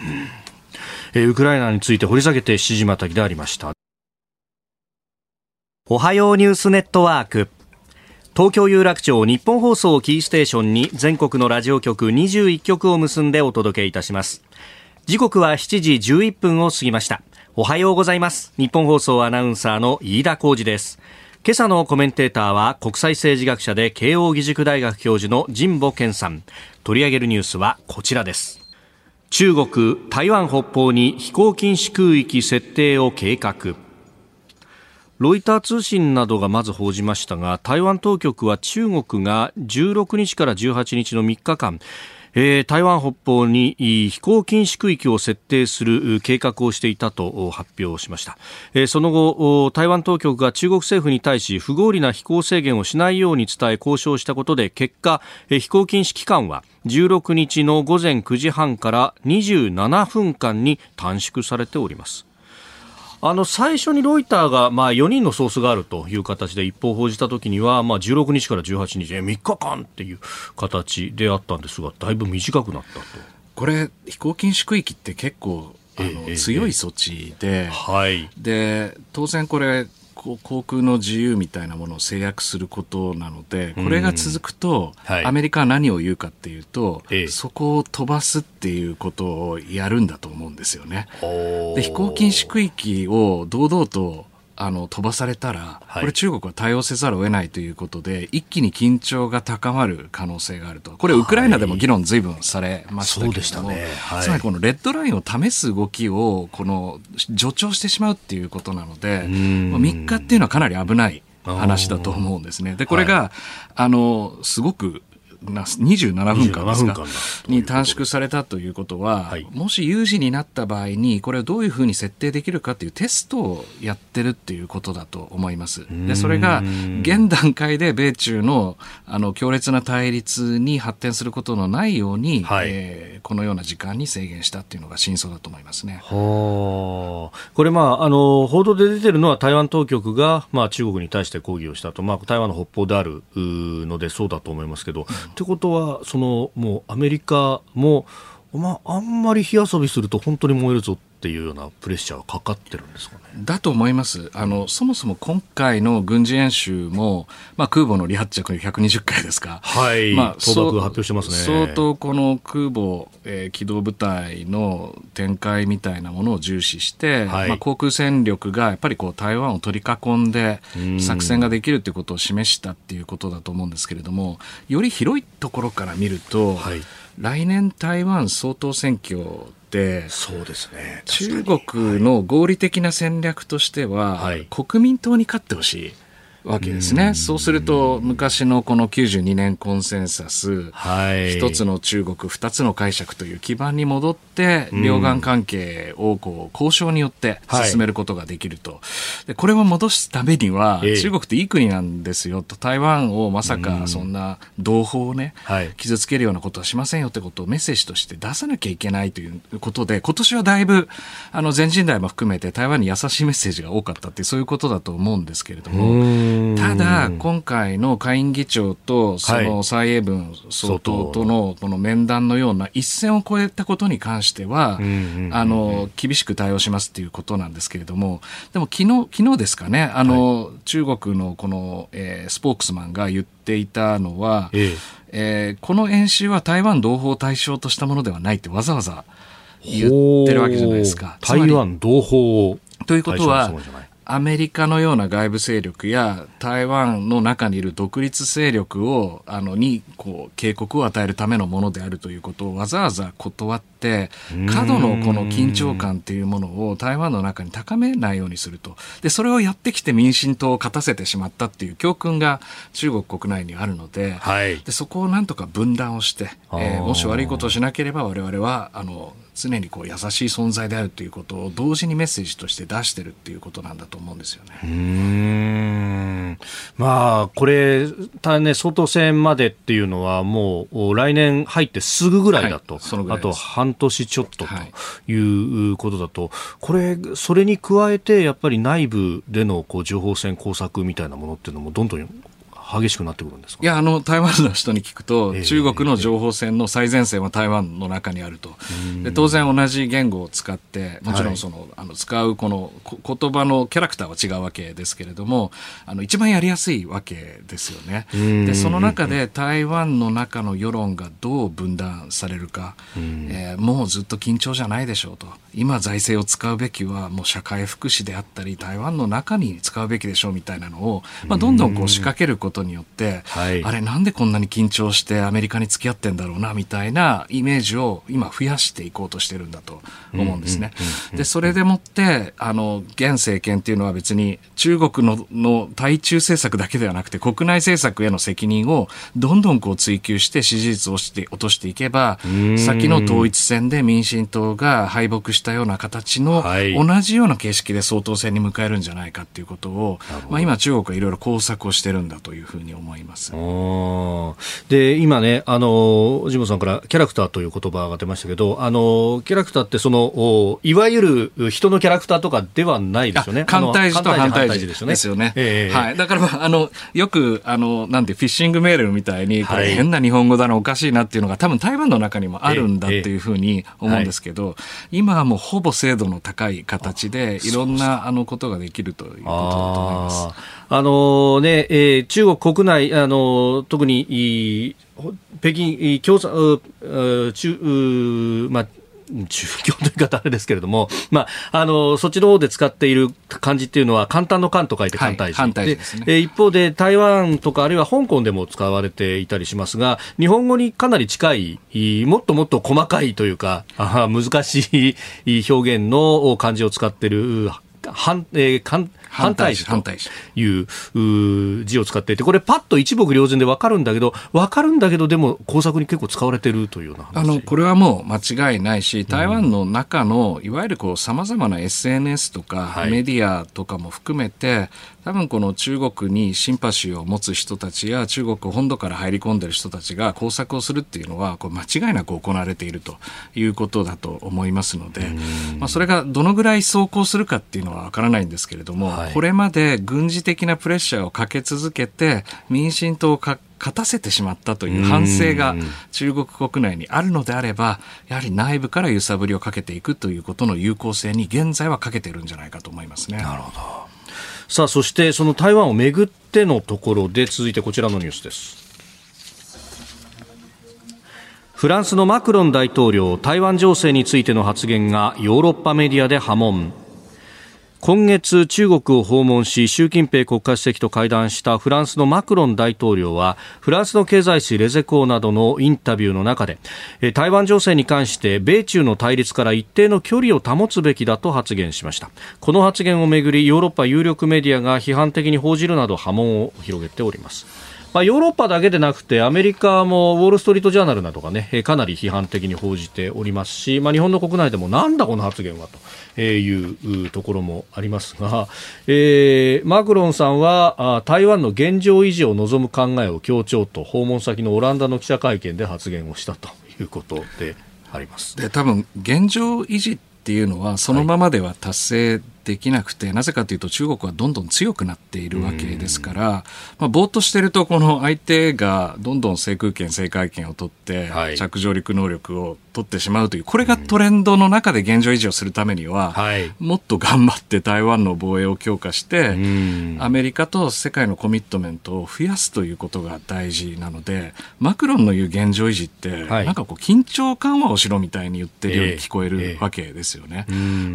えー、ウクライナについて掘り下げて7時またぎでありました。おはようニュースネットワーク。東京有楽町日本放送キーステーションに全国のラジオ局21局を結んでお届けいたします。時刻は7時11分を過ぎましたおはようございます。日本放送アナウンサーの飯田浩二です。今朝のコメンテーターは国際政治学者で慶應義塾大学教授の神保健さん。取り上げるニュースはこちらです。中国台湾北方に飛行禁止空域設定を計画。ロイター通信などがまず報じましたが台湾当局は中国が16日から18日の3日間えー、台湾北方に飛行禁止区域を設定する計画をしていたと発表しました、えー、その後台湾当局が中国政府に対し不合理な飛行制限をしないように伝え交渉したことで結果、えー、飛行禁止期間は16日の午前9時半から27分間に短縮されております。あの最初にロイターが、まあ、4人のソースがあるという形で一報報じたときには、まあ、16日から18日、3日間っていう形であったんですが、だいぶ短くなったと。これ、飛行禁止区域って結構あの、強い措置で、はい、で当然これ航空の自由みたいなものを制約することなので、これが続くと、はい、アメリカは何を言うかっていうと、ええ、そこを飛ばすっていうことをやるんだと思うんですよね。で飛行禁止区域を堂々とあの飛ばされたら、これ中国は対応せざるを得ないということで、一気に緊張が高まる可能性があると。これウクライナでも議論ずいぶんされましたけれども、はい。ね。はい、つまりこのレッドラインを試す動きを、この助長してしまうっていうことなので、3日っていうのはかなり危ない話だと思うんですね。で、これが、はい、あの、すごくな27分間ですか？に短縮されたということは、はい、もし有事になった場合にこれをどういうふうに設定できるかというテストをやってるっていうことだと思います。でそれが現段階で米中のあの強烈な対立に発展することのないように、はい、えー、このような時間に制限したっていうのが真相だと思いますね。これ、まあ、あの報道で出てるのは台湾当局が、まあ、中国に対して抗議をしたと、まあ、台湾の北方であるのでそうだと思いますけど、ってことはそのもうアメリカも、まあ、あんまり火遊びすると本当に燃えるぞっていうようなプレッシャーはかかってるんですかね？だと思います。あの、そもそも今回の軍事演習も、まあ、空母の離発着120回ですか。はい。まあ、発表してますね。相当この空母、えー、機動部隊の展開みたいなものを重視して、はい、まあ、航空戦力がやっぱりこう台湾を取り囲んで作戦ができるということを示したっていうことだと思うんですけれども、より広いところから見ると、はい来年台湾総統選挙そうですね。中国の合理的な戦略としては、はい、国民党に勝ってほしい。わけですね。そうすると、昔のこの92年コンセンサス、はい、一つの中国、二つの解釈という基盤に戻って、両岸関係をこう交渉によって進めることができると。はい、でこれを戻すためには、中国っていい国なんですよと、台湾をまさかそんな同胞をね、はい、傷つけるようなことはしませんよってことをメッセージとして出さなきゃいけないということで、今年はだいぶ、あの、全人代も含めて台湾に優しいメッセージが多かったって、そういうことだと思うんですけれども、ただ、今回の下院議長とその蔡英文総統とのこの面談のような一線を越えたことに関しては、あの厳しく対応しますということなんですけれども、でも昨日昨日ですかね、あの、はい、中国のこの、えー、スポークスマンが言っていたのは、ええ。えー、この演習は台湾同胞を対象としたものではないってわざわざ言ってるわけじゃないですか。台湾同胞をということは、アメリカのような外部勢力や台湾の中にいる独立勢力をあのにこう警告を与えるためのものであるということをわざわざ断って過度のこの緊張感というものを台湾の中に高めないようにするとでそれをやってきて民進党を勝たせてしまったっていう教訓が中国国内にあるのではい、でそこをなんとか分断をして、えー、もし悪いことをしなければ我々はあの常にこう優しい存在であるということを同時にメッセージとして出してるっていうことなんだと思うんですよね。うん。まあこれたね総統選までっていうのはもう来年入ってすぐぐらいだと、はい、あと半年ちょっとということだと、はい、これそれに加えてやっぱり内部でのこう情報戦工作みたいなものっていうのもどんどん激しくなってくるんですか？いや、あの、台湾の人に聞くと、えー、中国の情報戦の最前線は台湾の中にあると。で当然同じ言語を使って、もちろんその、はい、あの使うこの言葉のキャラクターは違うわけですけれども、あの、一番やりやすいわけですよね。で、その中で台湾の中の世論がどう分断されるか、えー、もうずっと緊張じゃないでしょうと。今財政を使うべきはもう社会福祉であったり、台湾の中に使うべきでしょうみたいなのを、まあ、どんどんこう仕掛けることことによって、はい、あれなんでこんなに緊張してアメリカに付き合ってんだろうなみたいなイメージを今増やしていこうとしてるんだと思うんですね。でそれでもってあの現政権っていうのは別に中国のの対中政策だけではなくて国内政策への責任をどんどんこう追求して支持率をして落としていけば先の統一戦で民進党が敗北したような形の、同じような形式で総統選に迎えるんじゃないかっていうことを、まあ、今中国はいろいろ工作をしてるんだというふうに思いますで今ねあのジモさんからキャラクターという言葉が出ましたけどあのキャラクターってそのいわゆる人のキャラクターとかではないですよね。反対時と反対時ですよね。えー、はい。だから、まあ、あの、よく、あの、なんて、フィッシングメールみたいに、これ変な日本語だな、おかしいなっていうのが多分台湾の中にもあるんだっていうふうに思うんですけど、今はもうほぼ精度の高い形で、いろんなあのことができるということだと思います。あのね、えー、中国国内、あの特に北京共産中、まあ、中京という言い方あれですけれども、まあ、あの、そっちの方で使っている漢字っていうのは、簡単の簡と書いて簡体字。はい、でですね。一方で、台湾とか、あるいは香港でも使われていたりしますが、日本語にかなり近い、もっともっと細かいというか、難しい表現の漢字を使っている、反、えー、反対詞と。いう字を使っていて、これ、パッと一目瞭然で分かるんだけど、分かるんだけど、でも工作に結構使われてるというようなあのこれはもう間違いないし、台湾の中のいわゆるさまざまな SNS とか、メディアとかも含めて、多分この中国にシンパシーを持つ人たちや中国本土から入り込んでる人たちが工作をするっていうのはこれ間違いなく行われているということだと思いますので、まあ、それがどのぐらい走行するかっていうのはわからないんですけれども、はい、これまで軍事的なプレッシャーをかけ続けて民進党を勝たせてしまったという反省が中国国内にあるのであれば、やはり内部から揺さぶりをかけていくということの有効性に現在はかけてるんじゃないかと思いますね。なるほど。さあそしてその台湾をめぐってのところで続いてこちらのニュースですフランスのマクロン大統領台湾情勢についての発言がヨーロッパメディアで波紋今月中国を訪問し習近平国家主席と会談したフランスのマクロン大統領はフランスの経済誌レゼコーなどのインタビューの中で台湾情勢に関して米中の対立から一定の距離を保つべきだと発言しました。この発言をめぐりヨーロッパ有力メディアが批判的に報じるなど波紋を広げております。まあ、ヨーロッパだけでなくてアメリカもウォール・ストリート・ジャーナルなどがねかなり批判的に報じておりますし、まあ、日本の国内でもなんだこの発言はというところもありますが、えー、マクロンさんは台湾の現状維持を望む考えを強調と訪問先のオランダの記者会見で発言をしたということであります。で多分現状維持っていうのはそのままでは達成できなくて、なぜかというと中国はどんどん強くなっているわけですから、まあ、ぼーっとしてると、この相手がどんどん制空権、制海権を取って、着上陸能力を取ってしまうという、これがトレンドの中で現状維持をするためには、もっと頑張って台湾の防衛を強化して、アメリカと世界のコミットメントを増やすということが大事なので、マクロンの言う現状維持って、なんかこう緊張緩和をしろみたいに言ってるように聞こえるわけですよね。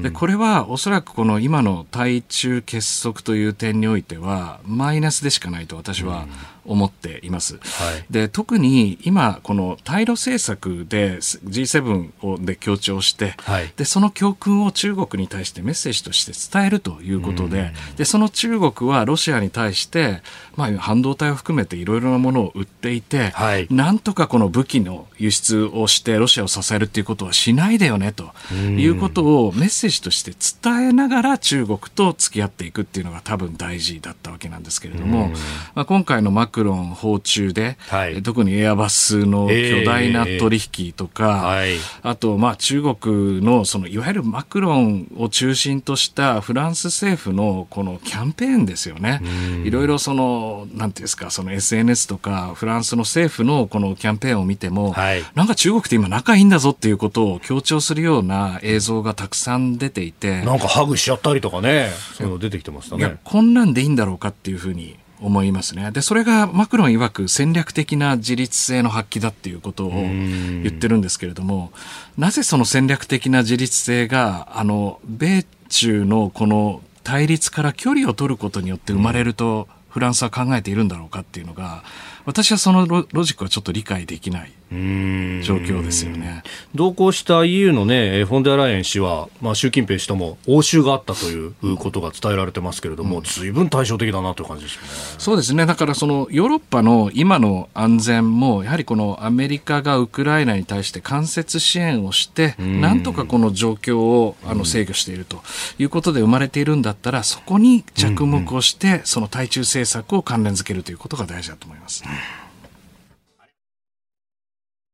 でこれはおそらくこの今の対中結束という点においてはマイナスでしかないと私は思っています。はい、で特に今この対ロ政策で G7 をで強調して、はい、でその教訓を中国に対してメッセージとして伝えるということででその中国はロシアに対して、まあ、半導体を含めていろいろなものを売っていて、はい、なんとかこの武器の輸出をしてロシアを支えるということはしないでよねということをメッセージとして伝えながら中国と付き合っていくっていうのが多分大事だったわけなんですけれども、まあ、今回のマクロン訪中で、はい、特にエアバスの巨大な取引とか、えーはい、あと、まあ、中国のそのいわゆるマクロンを中心としたフランス政府のこのキャンペーンですよね。いろいろその、なんていうんですか、その SNS とかフランスの政府のこのキャンペーンを見ても、はい、なんか中国って今仲いいんだぞっていうことを強調するような映像がたくさん出ていて。なんかハグしちゃったりとかね、そういうの出てきてましたね。こんなんでいいんだろうかっていうふうに思いますね。で、それがマクロン曰く戦略的な自立性の発揮だっていうことを言ってるんですけれども、なぜその戦略的な自立性が、あの、米中のこの対立から距離を取ることによって生まれると、フランスは考えているんだろうかっていうのが、私はそのロジックはちょっと理解できない状況ですよね。同行した EU のね、フォンデアライエン氏は、まあ、習近平氏とも応酬があったということが伝えられてますけれども、ずいぶん対照的だなという感じですよね。そうですね。だからそのヨーロッパの今の安全も、やはりこのアメリカがウクライナに対して間接支援をして、なんとかこの状況をあの制御しているということで生まれているんだったら、そこに着目をして、その対中政策を関連づけるということが大事だと思います。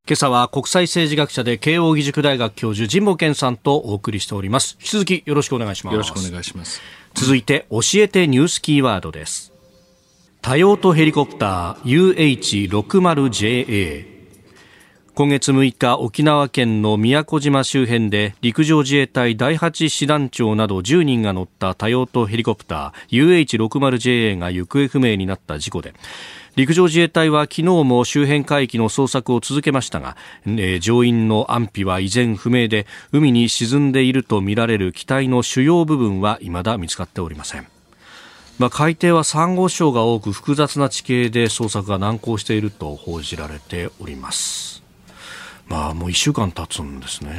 今朝は国際政治学者で慶應義塾大学教授神保健さんとお送りしております。引き続きよろしくお願いします。よろしくお願いします。続いて教えてニュースキーワードです。多用途ヘリコプター UH60JA 今月6日沖縄県の宮古島周辺で陸上自衛隊第8師団長など10人が乗った多用途ヘリコプター UH60JA が行方不明になった事故で陸上自衛隊は昨日も周辺海域の捜索を続けましたが、えー、乗員の安否は依然不明で海に沈んでいるとみられる機体の主要部分は未だ見つかっておりません。まあ、海底はサンゴ礁が多く複雑な地形で捜索が難航していると報じられております。まあもう1週間経つんですね。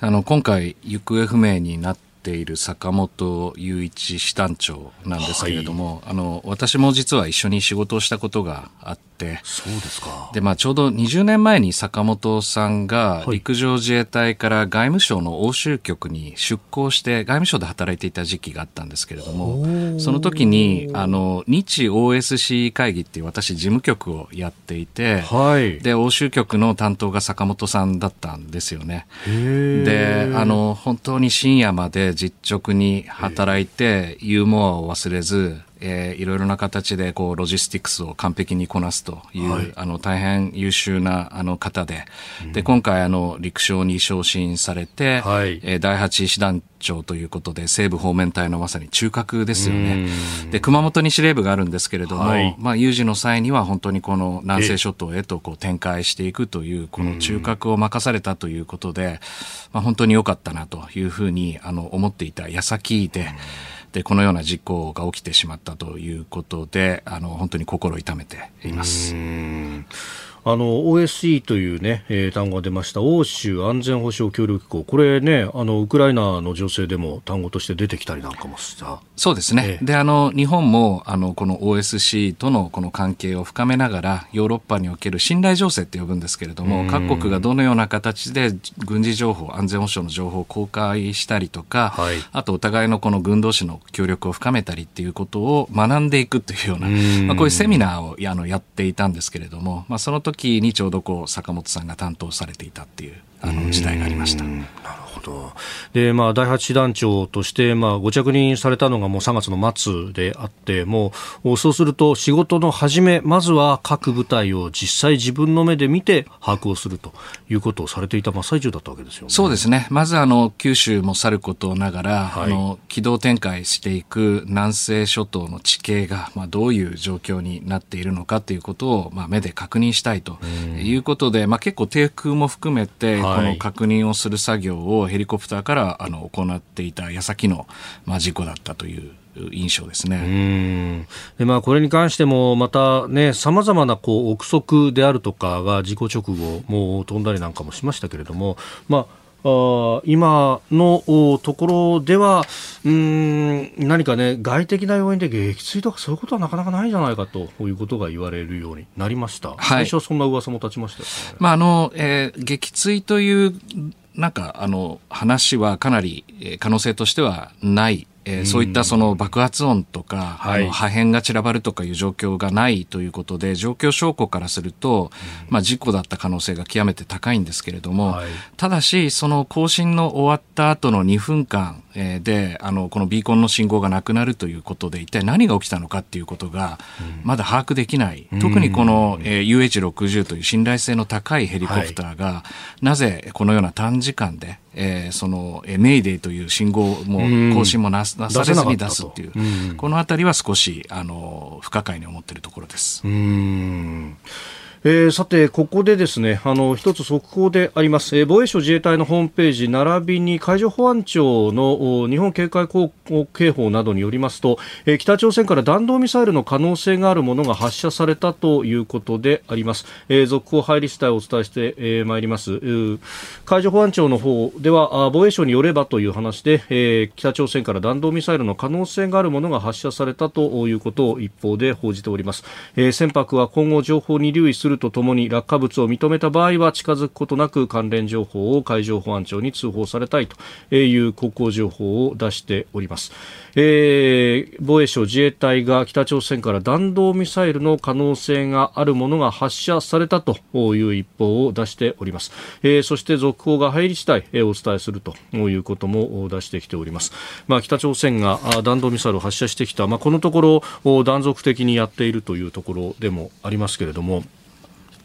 あの今回行方不明になっている坂本雄一師団長なんですけれども、はい、あの私も実は一緒に仕事をしたことがあって、そうですか。で、まあ、ちょうど20年前に坂本さんが陸上自衛隊から外務省の欧州局に出向して外務省で働いていた時期があったんですけれども、その時に、あの、日 OSC 会議っていう私事務局をやっていて、はい、で、欧州局の担当が坂本さんだったんですよね。で、あの、本当に深夜まで実直に働いて、ユーモアを忘れず、えー、いろいろな形でこうロジスティクスを完璧にこなすという、はい、あの大変優秀なあの方で、うん、で今回あの陸将に昇進されて、はい、えー、第8師団長ということで西部方面隊のまさに中核ですよね。で熊本に司令部があるんですけれども、はい、まあ有事の際には本当にこの南西諸島へとこう展開していくというこの中核を任されたということで、まあ本当に良かったなというふうにあの思っていた矢先で。でこのような事故が起きてしまったということであの本当に心痛めています。あの OSCE というね、えー、単語が出ました。欧州安全保障協力機構。これねあのウクライナの情勢でも単語として出てきたりなんかもした。そうですね、えー、であの日本もあのこの OSCE とのこの関係を深めながらヨーロッパにおける信頼情勢って呼ぶんですけれども各国がどのような形で軍事情報安全保障の情報を公開したりとか、はい、あとお互いのこの軍同士の協力を深めたりっていうことを学んでいくというようなまあ、こういうセミナーをあのやっていたんですけれども、まあ、その時時にちょうどこう坂本さんが担当されていたっていうあの時代がありました。なるほど。で、まあ、第8師団長として、まあ、ご着任されたのがもう3月の末であって、もう、そうすると仕事の始め、まずは各部隊を実際自分の目で見て把握をするということをされていた真っ最中だったわけですよね。そうですね。まず、あの、九州もさることながら、はい、あの、軌道展開していく南西諸島の地形が、まあ、どういう状況になっているのかということを、まあ、目で確認したいということで、まあ、結構低空も含めて、はいこの確認をする作業をヘリコプターからあの行っていた矢先の、まあ、事故だったという印象ですね。でまあ、これに関しても、またね、さまざまなこう憶測であるとかが事故直後、もう飛んだりなんかもしましたけれども、まあ、あ今のところではうん何かね外的な要因で撃墜とかそういうことはなかなかないんじゃないかということが言われるようになりました、はい、最初はそんな噂も立ちました、ね、まああのえー、撃墜というなんかあの話はかなり可能性としてはないえー、そういったその爆発音とか、はい、あの破片が散らばるとかいう状況がないということで、状況証拠からすると、まあ、事故だった可能性が極めて高いんですけれども、はい、ただし、その更新の終わった後の2分間で、あの、このビーコンの信号がなくなるということで、一体何が起きたのかっていうことが、まだ把握できない。特にこの、えー、UH60 という信頼性の高いヘリコプターが、はい、なぜこのような短時間で、えー、その、えー、メイデーという信号も更新もななされずに出すっていう、このあたりは少し、あの、不可解に思っているところです。うんえー、さて、ここでですね、あの、一つ速報であります。えー、防衛省自衛隊のホームページ、並びに海上保安庁の日本警戒警報などによりますと、えー、北朝鮮から弾道ミサイルの可能性があるものが発射されたということであります。えー、続報入り次第お伝えして、えー、いります。海上保安庁の方では、防衛省によればという話で、えー、北朝鮮から弾道ミサイルの可能性があるものが発射されたということを一方で報じております。えー、船舶は今後情報に留意するるとともに落下物を認めた場合は近づくことなく関連情報を海上保安庁に通報されたいという航行情報を出しております。えー、防衛省自衛隊が北朝鮮から弾道ミサイルの可能性があるものが発射されたという一報を出しております。えー、そして続報が入り次第、えー、お伝えするということも出してきております。まあ、北朝鮮が弾道ミサイルを発射してきた、まあ、このところ断続的にやっているというところでもありますけれども、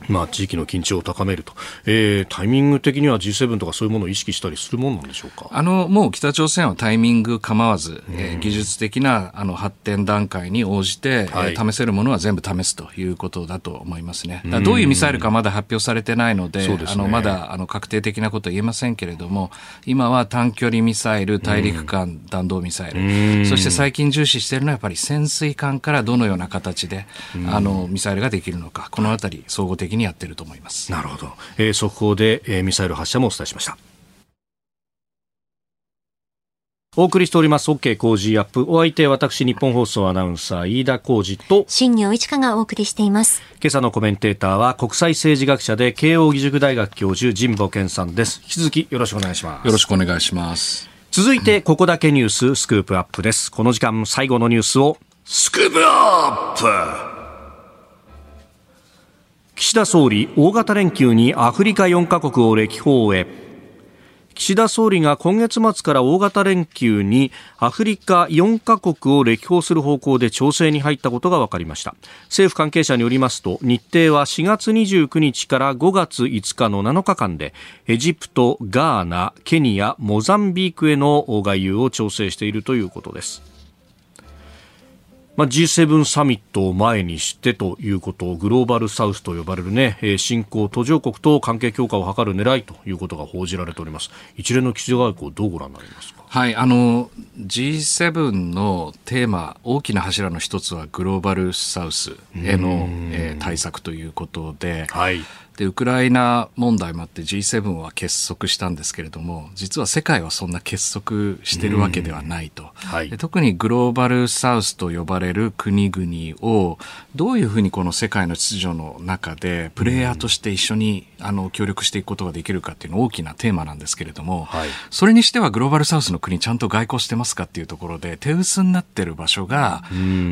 まあ、地域の緊張を高めると、えー、タイミング的には G7 とかそういうものを意識したりするものなんでしょうか？あのもう北朝鮮はタイミング構わず、えー、技術的なあの発展段階に応じて、はい、えー、試せるものは全部試すということだと思いますね。どういうミサイルかまだ発表されてないので、でね、あのまだあの確定的なことは言えませんけれども、今は短距離ミサイル、大陸間弾道ミサイル、そして最近重視しているのはやっぱり潜水艦からどのような形であのミサイルができるのか、このあたり総合的にやっていると思います。なるほど。えー、速報で、えー、ミサイル発射もお伝えしました。お送りしております OK 工事アップ。お相手私日本放送アナウンサー飯田浩二と新業一華がお送りしています。今朝のコメンテーターは国際政治学者で慶應義塾大学教授神保健さんです。引き続きよろしくお願いします。よろしくお願いします。続いてここだけニューススクープアップです。この時間最後のニュースをスクープアップ岸田総理大型連休にアフリカ4カ国を歴訪へ。岸田総理が今月末から大型連休にアフリカ4カ国を歴訪する方向で調整に入ったことが分かりました。政府関係者によりますと日程は4月29日から5月5日の7日間でエジプト、ガーナ、ケニア、モザンビークへの外遊を調整しているということです。まあ、G7 サミットを前にしてということをグローバルサウスと呼ばれるね、新興途上国と関係強化を図る狙いということが報じられております。一連の岸田外交どうご覧になりますか？はい、あの G7 のテーマ大きな柱の一つはグローバルサウスへの、えー、対策ということで、はい、でウクライナ問題もあって G7 は結束したんですけれども実は世界はそんな結束してるわけではないと、はい、特にグローバルサウスと呼ばれる国々をどういうふうにこの世界の秩序の中でプレイヤーとして一緒にあの協力していくことができるかっていうの大きなテーマなんですけれども、はい、それにしてはグローバルサウスの国ちゃんと外交してますかっていうところで手薄になってる場所が、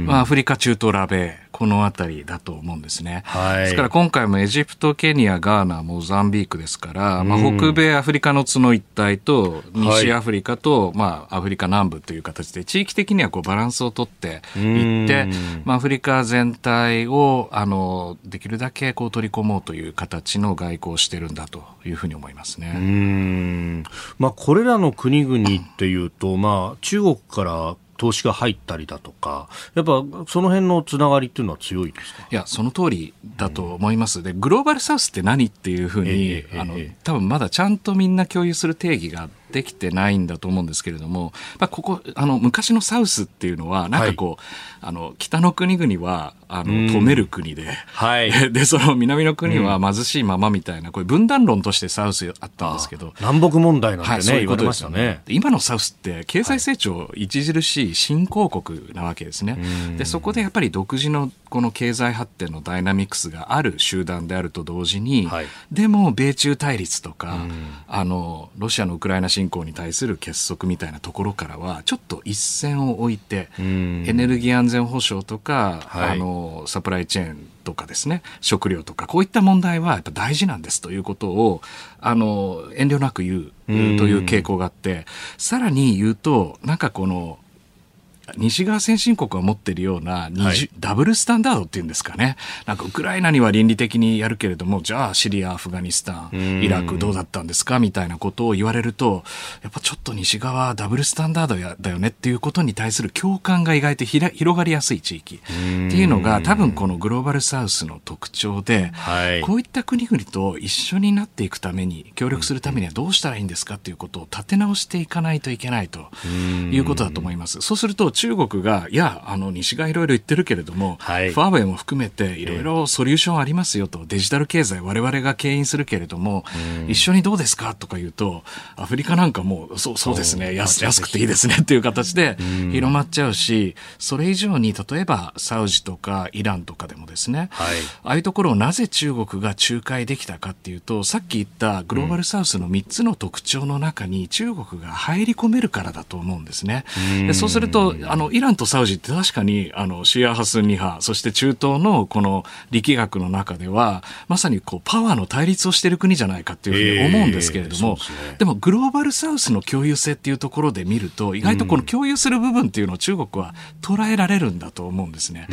まあ、アフリカ中東ラベこの辺りだと思うんですね。はい、ですから今回もエジプト、ケニア、ガーナ、モザンビークですから、まあ、北米アフリカの角一帯と、西アフリカと、はい、まあ、アフリカ南部という形で、地域的にはこうバランスをとっていって、まあ、アフリカ全体を、あの、できるだけこう取り込もうという形の外交をしてるんだというふうに思いますね。うんまあ、これらの国々っていうと、まあ、中国から投資が入ったりだとか、やっぱその辺のつながりっていうのは強いですか？いや、その通りだと思います。で、グローバルサウスって何っていうふうに、えー、あの、多分まだちゃんとみんな共有する定義ができてないんだと思うんですけれども、まあ、ここ、あの、昔のサウスっていうのは、なんかこう、はい、あの、北の国々は、あの、止める国で、はい。で、その南の国は貧しいままみたいな、これ分断論としてサウスあったんですけど。南北問題なんてね、はい、そういうことですよね。今のサウスって経済成長著しい新興国なわけですね。で、そこでやっぱり独自のこの経済発展のダイナミクスがある集団であると同時に、はい、でも米中対立とか、あの、ロシアのウクライナ侵攻に対する結束みたいなところからは、ちょっと一線を置いて、エネルギー安全保障とか、はい、あの、サプライチェーンとかですね、食料とか、こういった問題はやっぱ大事なんですということを、あの、遠慮なく言うという傾向があって、さらに言うと、なんかこの、西側先進国が持っているような、はい、ダブルスタンダードっていうんですかね。なんかウクライナには倫理的にやるけれども、じゃあシリア、アフガニスタン、イラクどうだったんですかみたいなことを言われると、やっぱちょっと西側ダブルスタンダードやだよねっていうことに対する共感が意外と広がりやすい地域。っていうのが多分このグローバルサウスの特徴で、はい、こういった国々と一緒になっていくために、協力するためにはどうしたらいいんですかっていうことを立て直していかないといけないということだと思います。そうすると中国が、いや、あの、西側いろいろ言ってるけれども、はい、ファーウェイも含めていろいろソリューションありますよと、デジタル経済我々が牽引するけれども、一緒にどうですかとか言うと、アフリカなんかもう、そう、そう。ですね、安安くていいですねっていう形で広まっちゃうし、それ以上に、例えばサウジとかイランとかでもですね、はい、ああいうところをなぜ中国が仲介できたかっていうと、さっき言ったグローバルサウスの3つの特徴の中に中国が入り込めるからだと思うんですね。でそうすると、あの、イランとサウジって確かに、あの、シーア派、スンニ派、そして中東のこの力学の中では、まさにこう、パワーの対立をしている国じゃないかっていうふうに思うんですけれども、えーでね、でもグローバルサウスの共有性っていうところで見ると、意外とこの共有する部分っていうのを中国は捉えられるんだと思うんですね。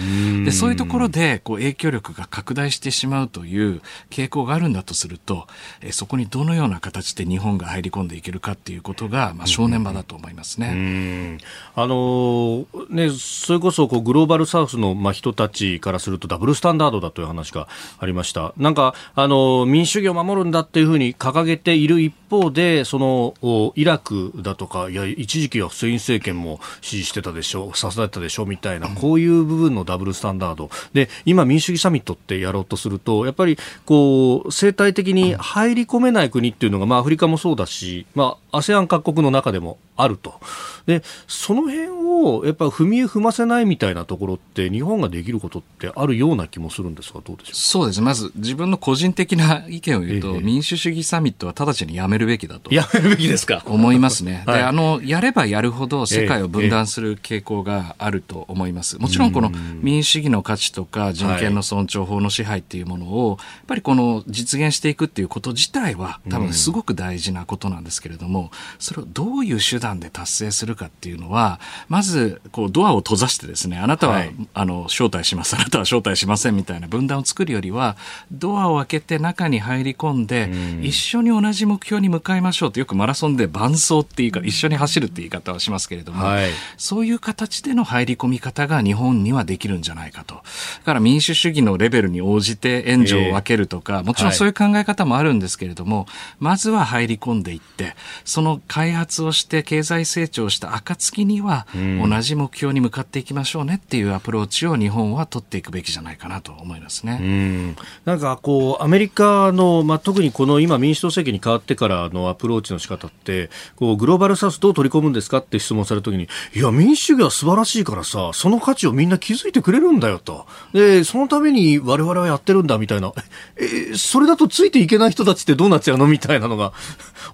で、そういうところで、こう、影響力が拡大してしまうという傾向があるんだとすると、えー、そこにどのような形で日本が入り込んでいけるかっていうことが、まあ、正念場だと思いますね。あのね、それこそこうグローバルサウスの、まあ、人たちからするとダブルスタンダードだという話がありました。なんか、あの民主主義を守るんだっていうふうに掲げている一方で、そのイラクだとか、いや、一時期はフセイン政権も支持してたでしょう、支えたでしょうみたいな、こういう部分のダブルスタンダード。で、今民主主義サミットってやろうとすると、やっぱりこう、生態的に入り込めない国っていうのが、まあアフリカもそうだし、まあ ASEAN 各国の中でもあると。で、その辺をやっぱ踏み踏ませないみたいなところって日本ができることってあるような気もするんですがどうでしょう？そうです。まず自分の個人的な意見を言うと、ええ、民主主義サミットは直ちにやめるべきだと。やめるべきですか？思いますね。はい、で、あの、やればやるほど世界を分断する傾向があると思います。もちろんこの民主主義の価値とか人権の尊重、法の支配っていうものを、やっぱりこの実現していくっていうこと自体は多分すごく大事なことなんですけれども、それをどういう手段で達成するかっていうのは、まず、こう、ドアを閉ざしてですね、あなたは、はい、あの、招待します、あなたは招待しませんみたいな分断を作るよりは、ドアを開けて中に入り込んで、ん。一緒に同じ目標に向かいましょうと、よくマラソンで伴走っていうか、一緒に走るって言い方はしますけれども、はい、そういう形での入り込み方が日本にはできるんじゃないかと。だから民主主義のレベルに応じて援助を分けるとか、えー、もちろんそういう考え方もあるんですけれども、はい、まずは入り込んでいって、その開発をして経済成長した暁には、同じ目標に向かっていきましょうねっていうアプローチを日本は取っていくべきじゃないかなと思いますね。んなんかこう、アメリカの、まあ、特にこの今民主党政権に変わってからのアプローチの仕方って、こう、グローバルサウスどう取り込むんですかって質問されたときに、いや、民主主義は素晴らしいからさ、その価値をみんな気づいてくれるんだよと。で、そのために我々はやってるんだみたいな。え、それだとついていけない人たちってどうなっちゃうのみたいなのが、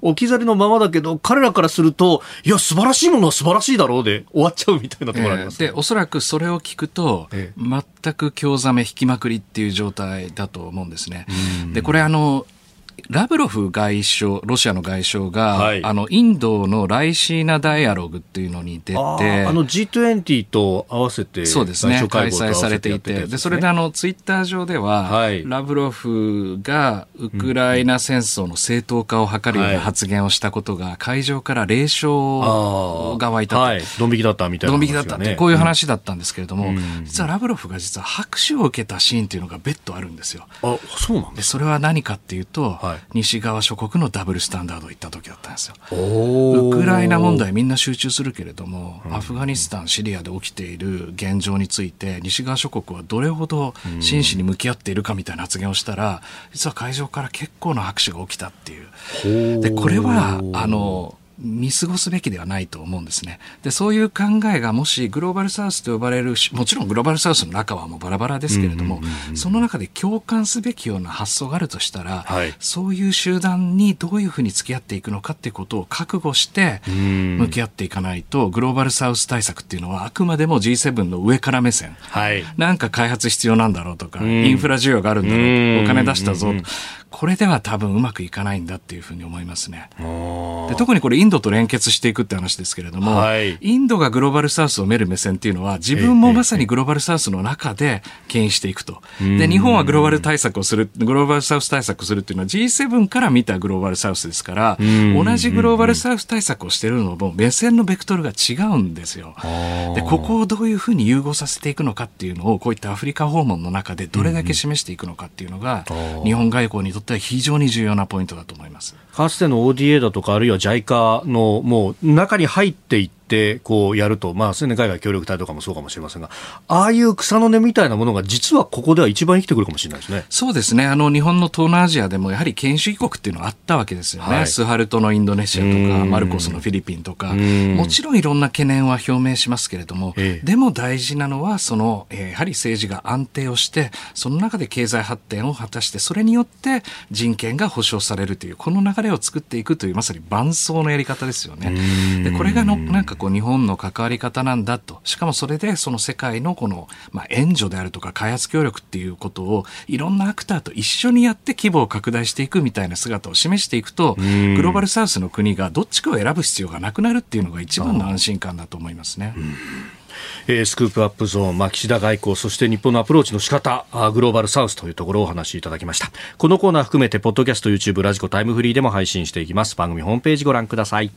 置き去りのままだけど、彼らからすると、いや、素晴らしいものは素晴らしいだろうで終わっちゃうみたいなところあります、ね、えー、で、おそらくそれを聞くと、えー、全く興ざめ引きまくりっていう状態だと思うんですね。で、これあの、ラブロフ外相、ロシアの外相が、はい、あの、インドのライシーナダイアログっていうのに出て、あの G20 と合わせて、そうですね、開催されていて、で、それであの、ツイッター上では、はい、ラブロフがウクライナ戦争の正当化を図るような発言をしたことが、会場から霊障が湧いたと。はい、ドン引きだったみたいな、ね、ドン引きだったって、こういう話だったんですけれども、うん、実はラブロフが実は拍手を受けたシーンっていうのが別途あるんですよ。あ、そうなんですそれは何かっていうと、はい西側諸国のダブルスタンダードを言った時だったんですよ。ウクライナ問題みんな集中するけれども、アフガニスタン、シリアで起きている現状について、西側諸国はどれほど真摯に向き合っているかみたいな発言をしたら、実は会場から結構な拍手が起きたっていう。で、これは、あの、見過ごすべきではないと思うんですね。で、そういう考えがもしグローバルサウスと呼ばれる、もちろんグローバルサウスの中はもうバラバラですけれども、その中で共感すべきような発想があるとしたら、はい、そういう集団にどういうふうに付き合っていくのかっていうことを覚悟して向き合っていかないと、グローバルサウス対策っていうのはあくまでも G7 の上から目線、はい、なんか開発必要なんだろうとか、インフラ需要があるんだろうお金出したぞ、これでは多分うまくいかないんだっていうふうに思いますね。で特にこれインドと連結していくって話ですけれども、はい、インドがグローバルサウスを見る目線っていうのは自分もまさにグローバルサウスの中で牽引していくと。で、日本はグローバル対策をする、グローバルサウス対策をするっていうのは G7 から見たグローバルサウスですから、同じグローバルサウス対策をしてるのも目線のベクトルが違うんですよ。で、ここをどういうふうに融合させていくのかっていうのを、こういったアフリカ訪問の中でどれだけ示していくのかっていうのが、日本外交にとっては非常に重要なポイントだと思います。かつての ODA だとか、あるいは JICA のもう中に入っていてって、こうやると、まあ、すでに海外協力隊とかもそうかもしれませんが、ああいう草の根みたいなものが、実はここでは一番生きてくるかもしれないですね。そうですね。あの、日本の東南アジアでも、やはり権主義国っていうのはあったわけですよね。はい、スハルトのインドネシアとか、マルコスのフィリピンとか、もちろんいろんな懸念は表明しますけれども、ええ、でも大事なのは、その、えー、やはり政治が安定をして、その中で経済発展を果たして、それによって人権が保障されるという、この流れを作っていくという、まさに伴走のやり方ですよね。で、これがの、なんかこう、日本の関わり方なんだと。しかもそれで、その世界のこの、まあ、援助であるとか、開発協力っていうことを、いろんなアクターと一緒にやって規模を拡大していくみたいな姿を示していくと、グローバルサウスの国がどっちかを選ぶ必要がなくなるっていうのが一番の安心感だと思いますね。えー、スクープアップゾーン、まあ、岸田外交、そして日本のアプローチの仕方、あグローバルサウスというところをお話しいただきました。このコーナー含めて、ポッドキャスト、YouTube、ラジコ、タイムフリーでも配信していきます。番組ホームページご覧ください。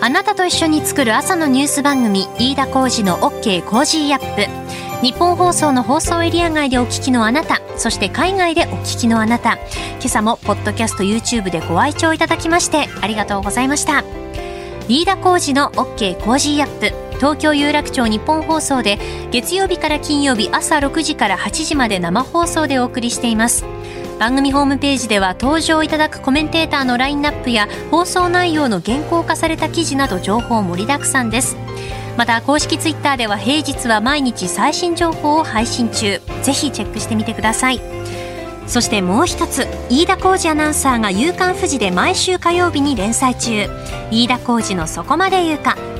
あなたと一緒に作る朝のニュース番組、飯田浩二の OK コージーアップ。日本放送の放送エリア外でお聞きのあなた、そして海外でお聞きのあなた、今朝もポッドキャスト YouTube でご愛聴いただきましてありがとうございました。飯田浩二の OK コージーアップ東京有楽町日本放送で月曜日から金曜日朝6時から8時まで生放送でお送りしています。番組ホームページでは登場いただくコメンテーターのラインナップや放送内容の原稿化された記事など情報盛りだくさんです。また公式ツイッターでは平日は毎日最新情報を配信中。ぜひチェックしてみてください。そしてもう一つ飯田浩二アナウンサーが「夕刊富士」で毎週火曜日に連載中。飯田浩二の「そこまで言うか」